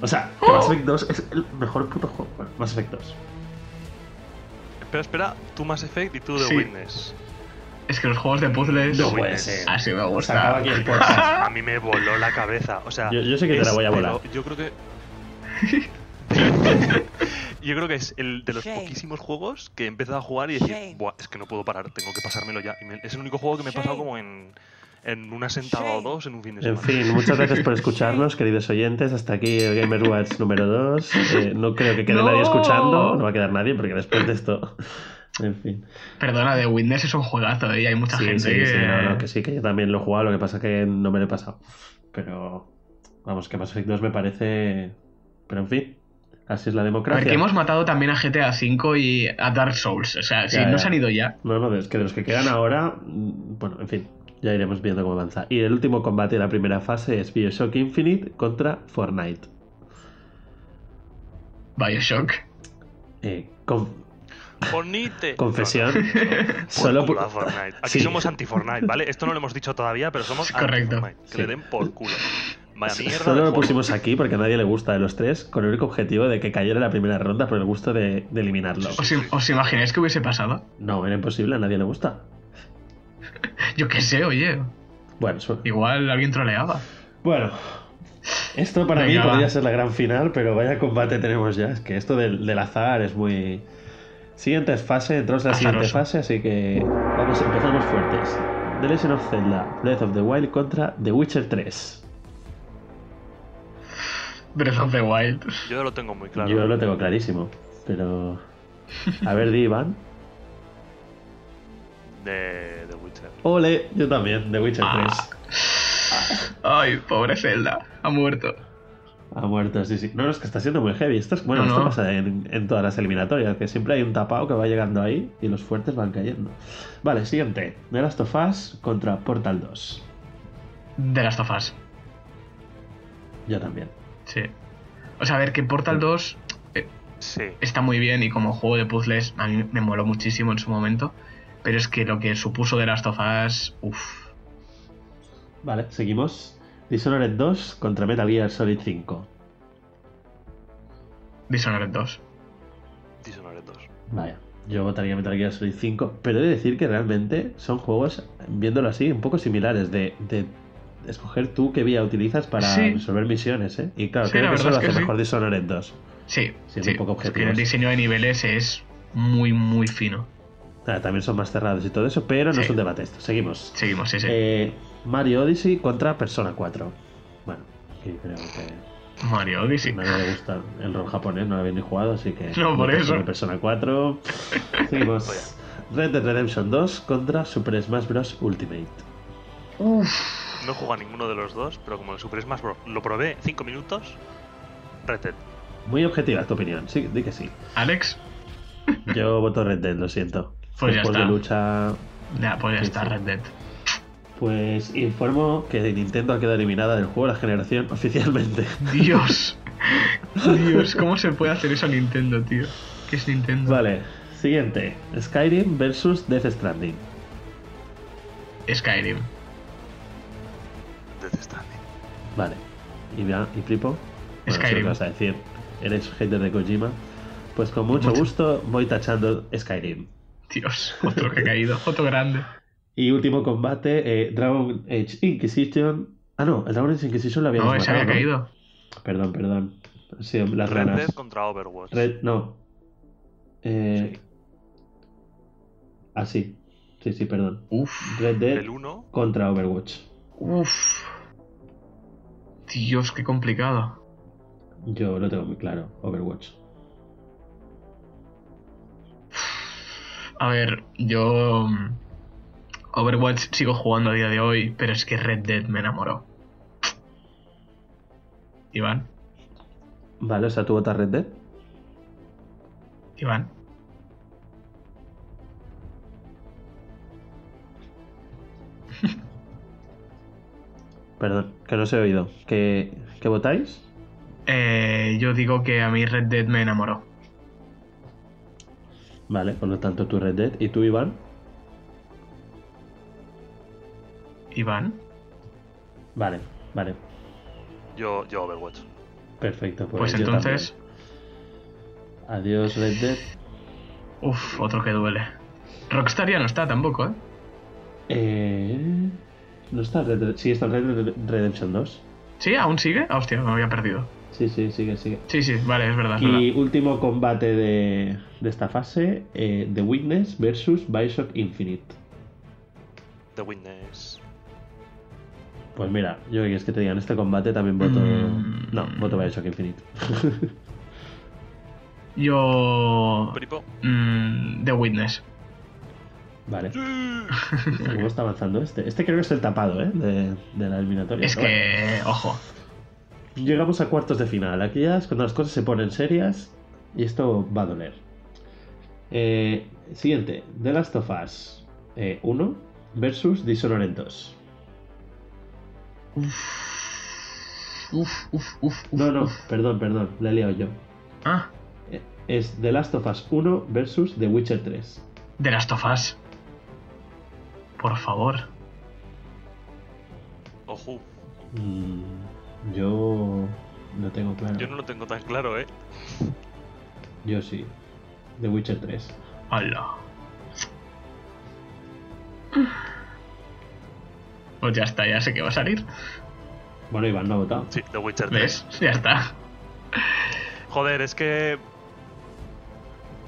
O sea, que Mass Effect 2 es el mejor puto juego. Bueno, Mass Effect 2. Espera, espera, tú Mass Effect y tú The Sí. Witness. Es que los juegos de puzzles. No The puede Witness. ser. Así me gusta. aquí el. A mí me voló la cabeza. O sea, Yo- yo sé que te la voy a volar. yo creo que. yo creo que es el de los Shame. poquísimos juegos que he empezado a jugar y decir. Buah, es que no puedo parar, tengo que pasármelo ya. Y me- es el único juego que me he pasado como en, en una sentada o dos en un fin de En semana. fin, muchas gracias por escucharnos, queridos oyentes. Hasta aquí el Gamer Watch número 2. no creo que quede No. nadie escuchando. No va a quedar nadie porque después de esto. En fin. Perdona, The Witness es un juegazo, ¿eh? Y hay mucha Sí, gente sí, que. sí, no, no, que sí, que yo también lo he jugado, lo que pasa que no me lo he pasado. Pero, vamos, que Mass Effect 2 me parece... Pero en fin, así es la A ver, democracia. que hemos matado también a GTA V y a Dark Souls. O sea, si Ya, no ya. se han ido ya. No, no, es que de los que quedan ahora, mm, bueno, en fin, ya iremos viendo cómo avanza. Y el último combate de la primera fase es Bioshock Infinite contra Fortnite. Bioshock. Eh, con- Fornite. confesión, solo culo por- a Fortnite. Aquí Sí. somos anti-Fortnite, ¿vale? Esto no lo hemos dicho todavía, pero somos Correcto. anti-Fortnite. Que Sí. le den por culo. Vaya mierda. Solo lo pusimos aquí porque a nadie le gusta de los tres, con el único objetivo de que cayera la primera ronda por el gusto de, de eliminarlo. ¿Os, os imagináis que hubiese pasado? No, era imposible, a nadie le gusta. Yo qué sé, oye. Bueno, su- Igual alguien troleaba. bueno. Esto para Venga, mí va. podría ser la gran final, pero vaya combate tenemos ya. Es que esto del, del azar es muy... Siguiente fase, entramos en la siguiente fase, así que vamos, empezamos fuertes. The Legend of Zelda, Breath of the Wild contra The Witcher 3. Breath of the Wild. Yo lo tengo muy claro. Yo lo tengo clarísimo, pero... A ver, di Iván. De. Ole, yo también, The Witcher Ah. 3. Ay, pobre Zelda. Ha muerto. Ha muerto, sí, sí. No, no, es que está siendo muy heavy. Esto es, bueno, No, esto no. pasa en, en todas las eliminatorias, que siempre hay un tapado que va llegando ahí y los fuertes van cayendo. Vale, siguiente. The Last of Us contra Portal 2. De Last of Us. Yo también. Sí. O sea, a ver, que Portal 2 eh, Sí. está muy bien y como juego de puzzles a mí me moló muchísimo en su momento. Pero es que lo que supuso de Last of Us. Uff. Vale, seguimos. Dishonored 2 contra Metal Gear Solid 5. Dishonored 2. Dishonored 2. Vaya, yo votaría Metal Gear Solid 5, pero he de decir que realmente son juegos, viéndolo así, un poco similares de, de escoger tú qué vía utilizas para Sí. resolver misiones, ¿eh? Y claro, Sí, creo que eso lo es hace sí. mejor Dishonored 2. Sí, un poco es que objetivos. el diseño de niveles es muy, muy fino. Ah, también son más cerrados y todo eso, pero no es un debate esto. Seguimos. Seguimos, sí, sí. Eh, Mario Odyssey contra Persona 4. Bueno, que creo que Mario a Odyssey. nadie le gusta el rol japonés, no lo había ni jugado, así que. No, por eso. por Persona 4. Seguimos. Red Dead Redemption 2 contra Super Smash Bros. Ultimate. No juego a ninguno de los dos, pero como el Super Smash Bros. lo probé 5 minutos, Red Dead. Muy objetiva tu opinión, sí, di que sí. Alex. Yo voto Red Dead, lo siento. Pues ya Después de está. lucha. Ya, pues ya Sí, está, sí. Red Dead. Pues informo que Nintendo ha quedado eliminada del juego de la generación oficialmente. Dios. Dios, ¿cómo se puede hacer eso a Nintendo, tío? ¿Qué es Nintendo? Vale, siguiente. Skyrim versus Death Stranding. Skyrim. Death Stranding. Vale. ¿Y, y Pripo? Bueno, Skyrim. vas a decir. Eres hater de Kojima. Pues con mucho Mucho. gusto voy tachando Skyrim. Dios, otro que ha caído, otro grande. Y último combate, eh, Dragon Age Inquisition. Ah, no, el Dragon Age Inquisition lo habíamos No, ese había ¿no? caído. Perdón, perdón. Sido las Red Dead ranas. contra Overwatch. Red, no. Eh, Sí. Ah, sí. Sí, sí, perdón. Uf, Red Dead El 1, contra Overwatch. uf. Dios, qué complicado. Yo lo tengo muy claro, Overwatch. A ver, yo. mm, Overwatch sigo jugando a día de hoy, pero es que Red Dead me enamoró. Iván, Vale, o sea, tú votas Red Dead. Iván. Perdón, que no se ha oído. ¿Qué, qué votáis? Eh, yo digo que a mí Red Dead me enamoró. Vale, por lo tanto tú Red Dead. ¿Y tú, Iván? Iván. Vale, vale. yo, yo Overwatch. Perfecto. Pues, Pues entonces. también. Adiós, Red Dead. Uf, otro que duele. Rockstar ya no está tampoco, ¿eh? Eh... ¿No está Red Dead? Sí, está Red Dead Redemption 2. ¿Sí? ¿Aún sigue? Ah, hostia, me había perdido. Sí, sí, sigue, sigue. Sí, sí, vale, es verdad. es Y verdad. último combate de, de esta fase, eh, The Witness versus Bioshock Infinite. The Witness. Pues mira, yo que es que te digan, este combate también voto... Mm. No, voto Bioshock Infinite. Yo. Mm, The Witness. vale. ¿Cómo está avanzando este? Este creo que es el tapado, ¿eh? De, de la eliminatoria. Es que. Ojo. Llegamos a cuartos de final. Aquí ya es cuando las cosas se ponen serias y esto va a doler. Eh, siguiente, The Last of Us eh, 1 versus Dishonored 2. Uf, uf, uf, uf. No, no, uf. perdón, perdón, le he liado yo. Ah, Eh, Es The Last of Us 1 versus The Witcher 3. The Last of Us. Por favor. Ojo. Mm, yo no tengo claro. Yo no lo tengo tan claro, ¿eh? Yo sí. The Witcher 3. Hola. Pues ya está, ya sé que va a salir. Bueno, Iván no ha votado. Sí, The Witcher 3. ¿Ves? Ya está. Joder, es que.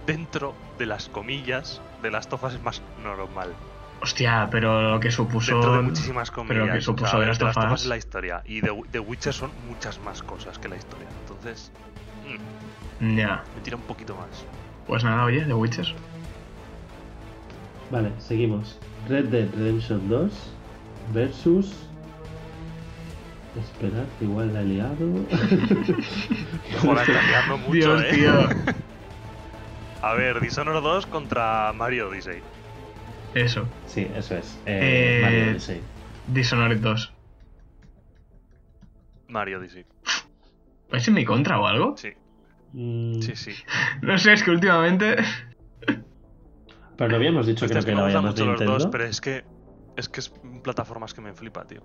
Dentro de las comillas, de las tofas es más normal. Hostia, pero lo que supuso. Dentro de muchísimas comillas. Pero lo que o sea, supuso The Last de las Us. es la historia. Y The, The Witcher son muchas más cosas que la historia. Entonces. mm, Ya. me tira un poquito más. Pues nada, oye, The Witcher. Vale, seguimos. Red Dead Redemption 2 versus. Esperad, que igual la he liado. Joder, está liando mucho, Dios, ¿eh? tío. A ver, Dishonored 2 contra Mario Odyssey. Eso. sí, eso es. Eh, Eh, Mario Odyssey. Dishonored 2. Mario Odyssey. ¿Es en mi contra o algo? Sí, Mm, sí, sí. No sé, es que últimamente. Pero no habíamos dicho Hostia, que es no que más de mucho los Nintendo. dos, pero es que. Es que es plataformas que me flipa, tío.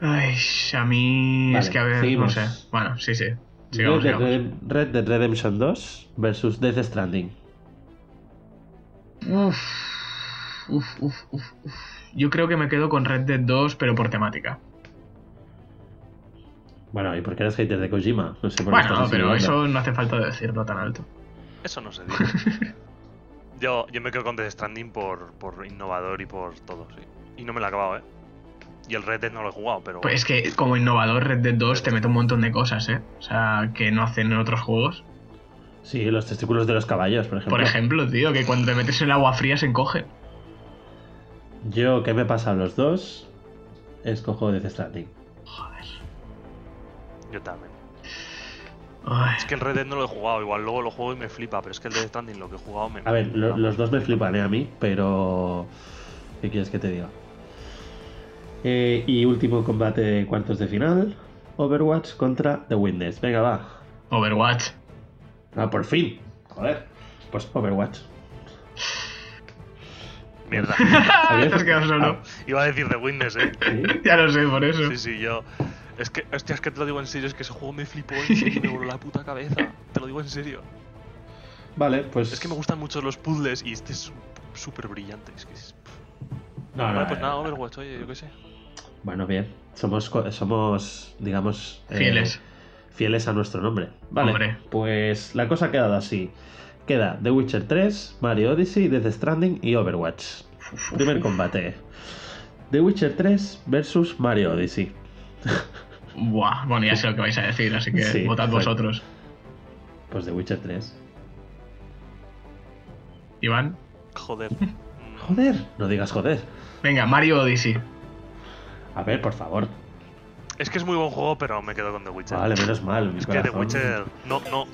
Ay, a mí. Vale, es que a ver, seguimos. no sé. Bueno, sí, sí. Red Sigamos, Red Dead Redemption 2 versus Death Stranding. Uf. Uf, uf, uf, uf. Yo creo que me quedo con Red Dead 2, pero por temática. Bueno, ¿y por qué eres hater de Kojima? No sé por qué Bueno, pero eso no hace falta decirlo tan alto. Eso no se dice. yo, yo me quedo con Death Stranding por, por innovador y por todo, sí. Y no me lo he acabado, ¿eh? Y el Red Dead no lo he jugado, pero. Pues es que como innovador Red Dead 2 te mete un montón de cosas, ¿eh? O sea, que no hacen en otros juegos. Sí, los testículos de los caballos, por ejemplo. Por ejemplo, tío, que cuando te metes en el agua fría se encoge. Yo, que me he pasado los dos, escojo Death Stranding. Joder. Yo también. Ay. Es que el Red Dead no lo he jugado, igual luego lo juego y me flipa, pero es que el Death Stranding lo que he jugado me. A ver, lo- los dos me flipan ¿eh? a mí, pero... ¿Qué quieres que te diga? Eh, y último combate de cuartos de final. Overwatch contra The Witness. Venga, va. Overwatch. Ah, por fin. Joder. Pues Overwatch. Mierda. Te has quedado solo. Iba a decir The Witness, ¿eh? Sí. Ya lo sé, por eso. Sí, sí, yo. Es que, hostia, es que te lo digo en serio, es que ese juego me flipó serio, me voló la puta cabeza. Te lo digo en serio. Vale, pues... Es que me gustan mucho los puzzles y este es súper brillante. Es que es- No, Vale, no, pues eh, nada, Overwatch, oye, yo qué sé. Bueno, bien. Somos, co- somos digamos... eh, Fieles. a nuestro nombre. Vale, Hombre. pues la cosa ha quedado así. Queda The Witcher 3, Mario Odyssey, Death Stranding y Overwatch. Primer combate. The Witcher 3 versus Mario Odyssey. Buah, bueno, ya sé lo que vais a decir, así que Sí, votad vosotros. Pues The Witcher 3. Iván. Joder. Joder, no digas joder. Venga, Mario Odyssey. A ver, por favor. Es que es muy buen juego, pero me quedo con The Witcher. Vale, menos mal. mi Es que The. Witcher. No, no.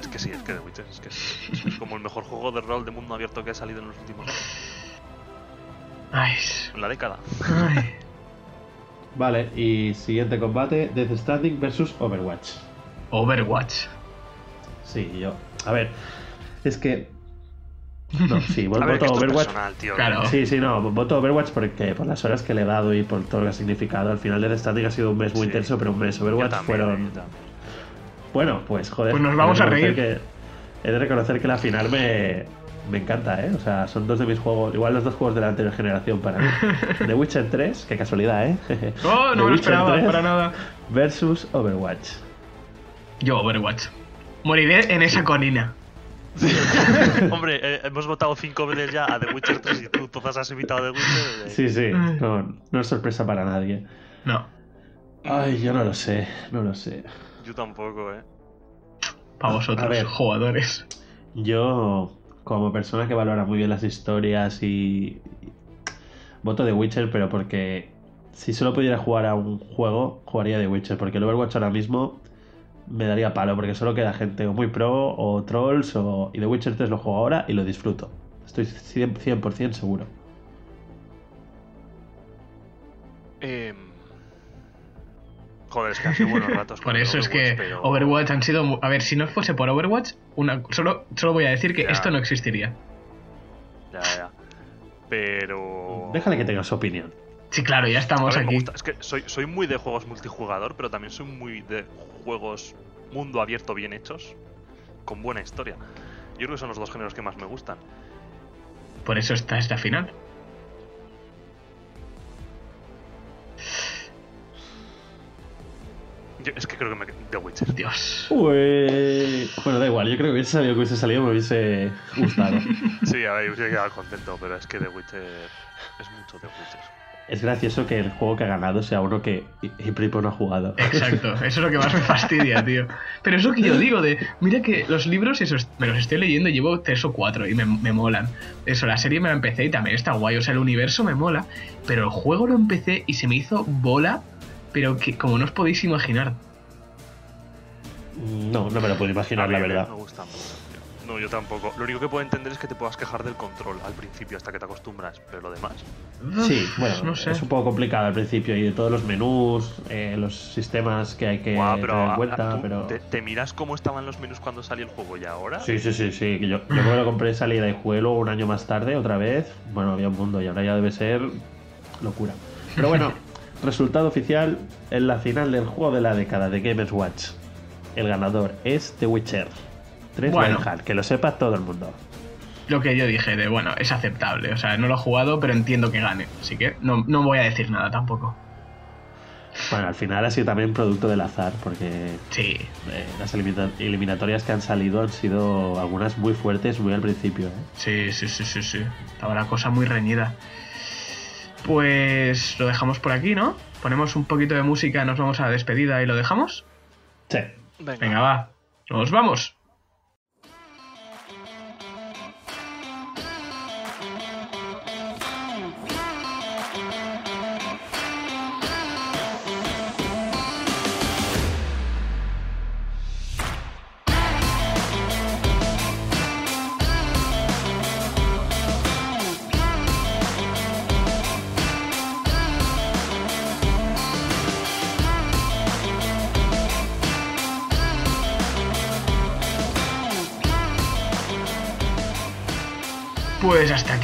Es que sí, es que The Witcher. Es que es, es como el mejor juego de rol de mundo abierto que ha salido en los últimos años. Ay. En la década. Ay. Vale, y siguiente combate: Death Stranding versus Overwatch. Overwatch. Sí, yo. A ver, es que. No, sí, A voto ver, que esto es Overwatch. personal, tío. Claro. Sí, sí, no, voto Overwatch porque por las horas que le he dado y por todo lo que ha significado. Al final Death Stranding ha sido un mes muy Sí. intenso, pero un mes. Yo Overwatch también, fueron. Bueno, pues joder. Pues nos he de vamos a reconocer reír. que- he de reconocer que la final me, me encanta, ¿eh? O sea, son dos de mis juegos, igual los dos juegos de la anterior generación para mí. The Witcher 3, qué casualidad, ¿eh? Oh, The no me lo Witcher esperaba 3 para nada. Versus Overwatch. Yo, Overwatch. Moriré en esa colina. Hombre, eh, hemos votado cinco veces ya a The Witcher 3 y tú todas has invitado a The Witcher. eh, Sí, sí, Mm. no, no es sorpresa para nadie. No, Ay, yo no lo sé, no lo sé. Yo tampoco, eh. para vosotros, A ver. jugadores. Yo, como persona que valora muy bien las historias y... Voto de Witcher, pero porque si solo pudiera jugar a un juego, jugaría de Witcher, porque el Overwatch ahora mismo me daría palo, porque solo queda gente o muy pro o trolls, o... y The Witcher 3 lo juego ahora y lo disfruto. Estoy 100%, 100% seguro. Em, Joder, es que hace buenos ratos. con Por eso es que Overwatch, pero- Overwatch han sido... A ver, si no fuese por Overwatch, una... solo, solo voy a decir que Ya. esto no existiría. Ya, ya. Pero. Déjale que tenga su opinión. Sí, claro, ya estamos me aquí. gusta- Es que soy, soy muy de juegos multijugador, pero también soy muy de juegos mundo abierto bien hechos, con buena historia. Yo creo que son los dos géneros que más me gustan. Por eso está esta final. Yo- es que creo que me. The Witcher. Dios. Ué. Bueno, da igual, yo creo que hubiese salido que hubiese salido me hubiese gustado. Sí, a ver, yo hubiese quedado contento, pero es que The Witcher es mucho The Witcher. Es gracioso que el juego que ha ganado sea uno que y, y Pripo no ha jugado. Exacto, eso es lo que más me fastidia, tío. Pero es lo que yo digo de, mira que los libros esos me los estoy leyendo, llevo tres o cuatro y me, me molan. Eso, la serie me la empecé y también está guay, o sea, el universo me mola, pero el juego lo empecé y se me hizo bola, pero que como no os podéis imaginar. No, no me lo puedo imaginar, la verdad. Me gusta mucho. No, yo tampoco. Lo único que puedo entender es que te puedas quejar del control al principio hasta que te acostumbras, pero lo demás. Sí, bueno, no sé. es un poco complicado al principio y de todos los menús, eh, los sistemas que hay que tener pero, en a- cuenta, a- pero... te, te miras cómo estaban los menús cuando salió el juego y ahora? Sí, sí, sí, sí. Yo, yo me lo compré de salida y jugué luego un año más tarde, otra vez. Bueno, había un mundo y ahora ya debe ser locura. Pero bueno, resultado oficial en la final del juego de la década de Gamers Watch. El ganador es The Witcher 3 Bueno. Que lo sepa todo el mundo. Lo que yo dije de, bueno, es aceptable, o sea, no lo he jugado, pero entiendo que gane, así que no, no voy a decir nada tampoco. Bueno, al final ha sido también producto del azar, porque Sí, eh, las elimina- eliminatorias que han salido han sido algunas muy fuertes muy al principio. ¿eh? Sí, sí, sí, sí, sí. Estaba la cosa muy reñida. Pues lo dejamos por aquí, ¿no? Ponemos un poquito de música, nos vamos a la despedida y lo dejamos. Sí. Venga. Venga, va. Nos vamos.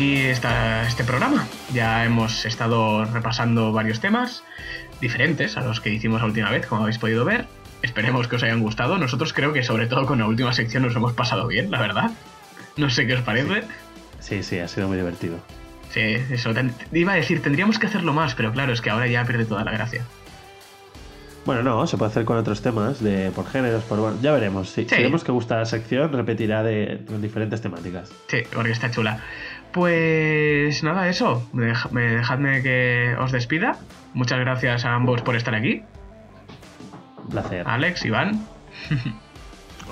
Aquí está este programa. Ya hemos estado repasando varios temas diferentes a los que hicimos la última vez, como habéis podido ver. Esperemos que os hayan gustado. Nosotros creo que sobre todo con la última sección nos hemos pasado bien, la verdad. No sé qué os parece. Sí, sí, ha sido muy divertido. Sí, eso. iba a decir, tendríamos que hacerlo más, pero claro, es que ahora ya pierde toda la gracia. Bueno, no, se puede hacer con otros temas, de por géneros, por... ya veremos. Si, vemos que gusta la sección, repetirá de, diferentes temáticas. Sí, porque está chula. Pues nada, eso. Dejadme que os despida. Muchas gracias a ambos por estar aquí. Un placer. Alex, Iván.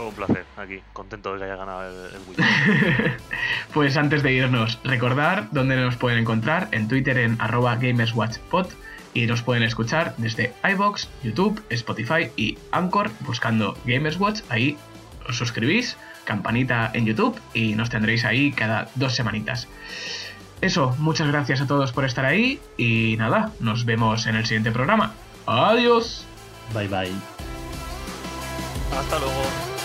un placer, aquí, contento de que haya ganado el, el pues antes de irnos, recordar dónde nos pueden encontrar en Twitter en arroba gamerswatchpod y nos pueden escuchar desde iBox, YouTube, Spotify y Anchor buscando Gamerswatch. Ahí os suscribís, campanita en YouTube y nos tendréis ahí cada dos semanitas. Eso, muchas gracias a todos por estar ahí y nada, nos vemos en el siguiente programa. Adiós. Bye bye. Hasta luego.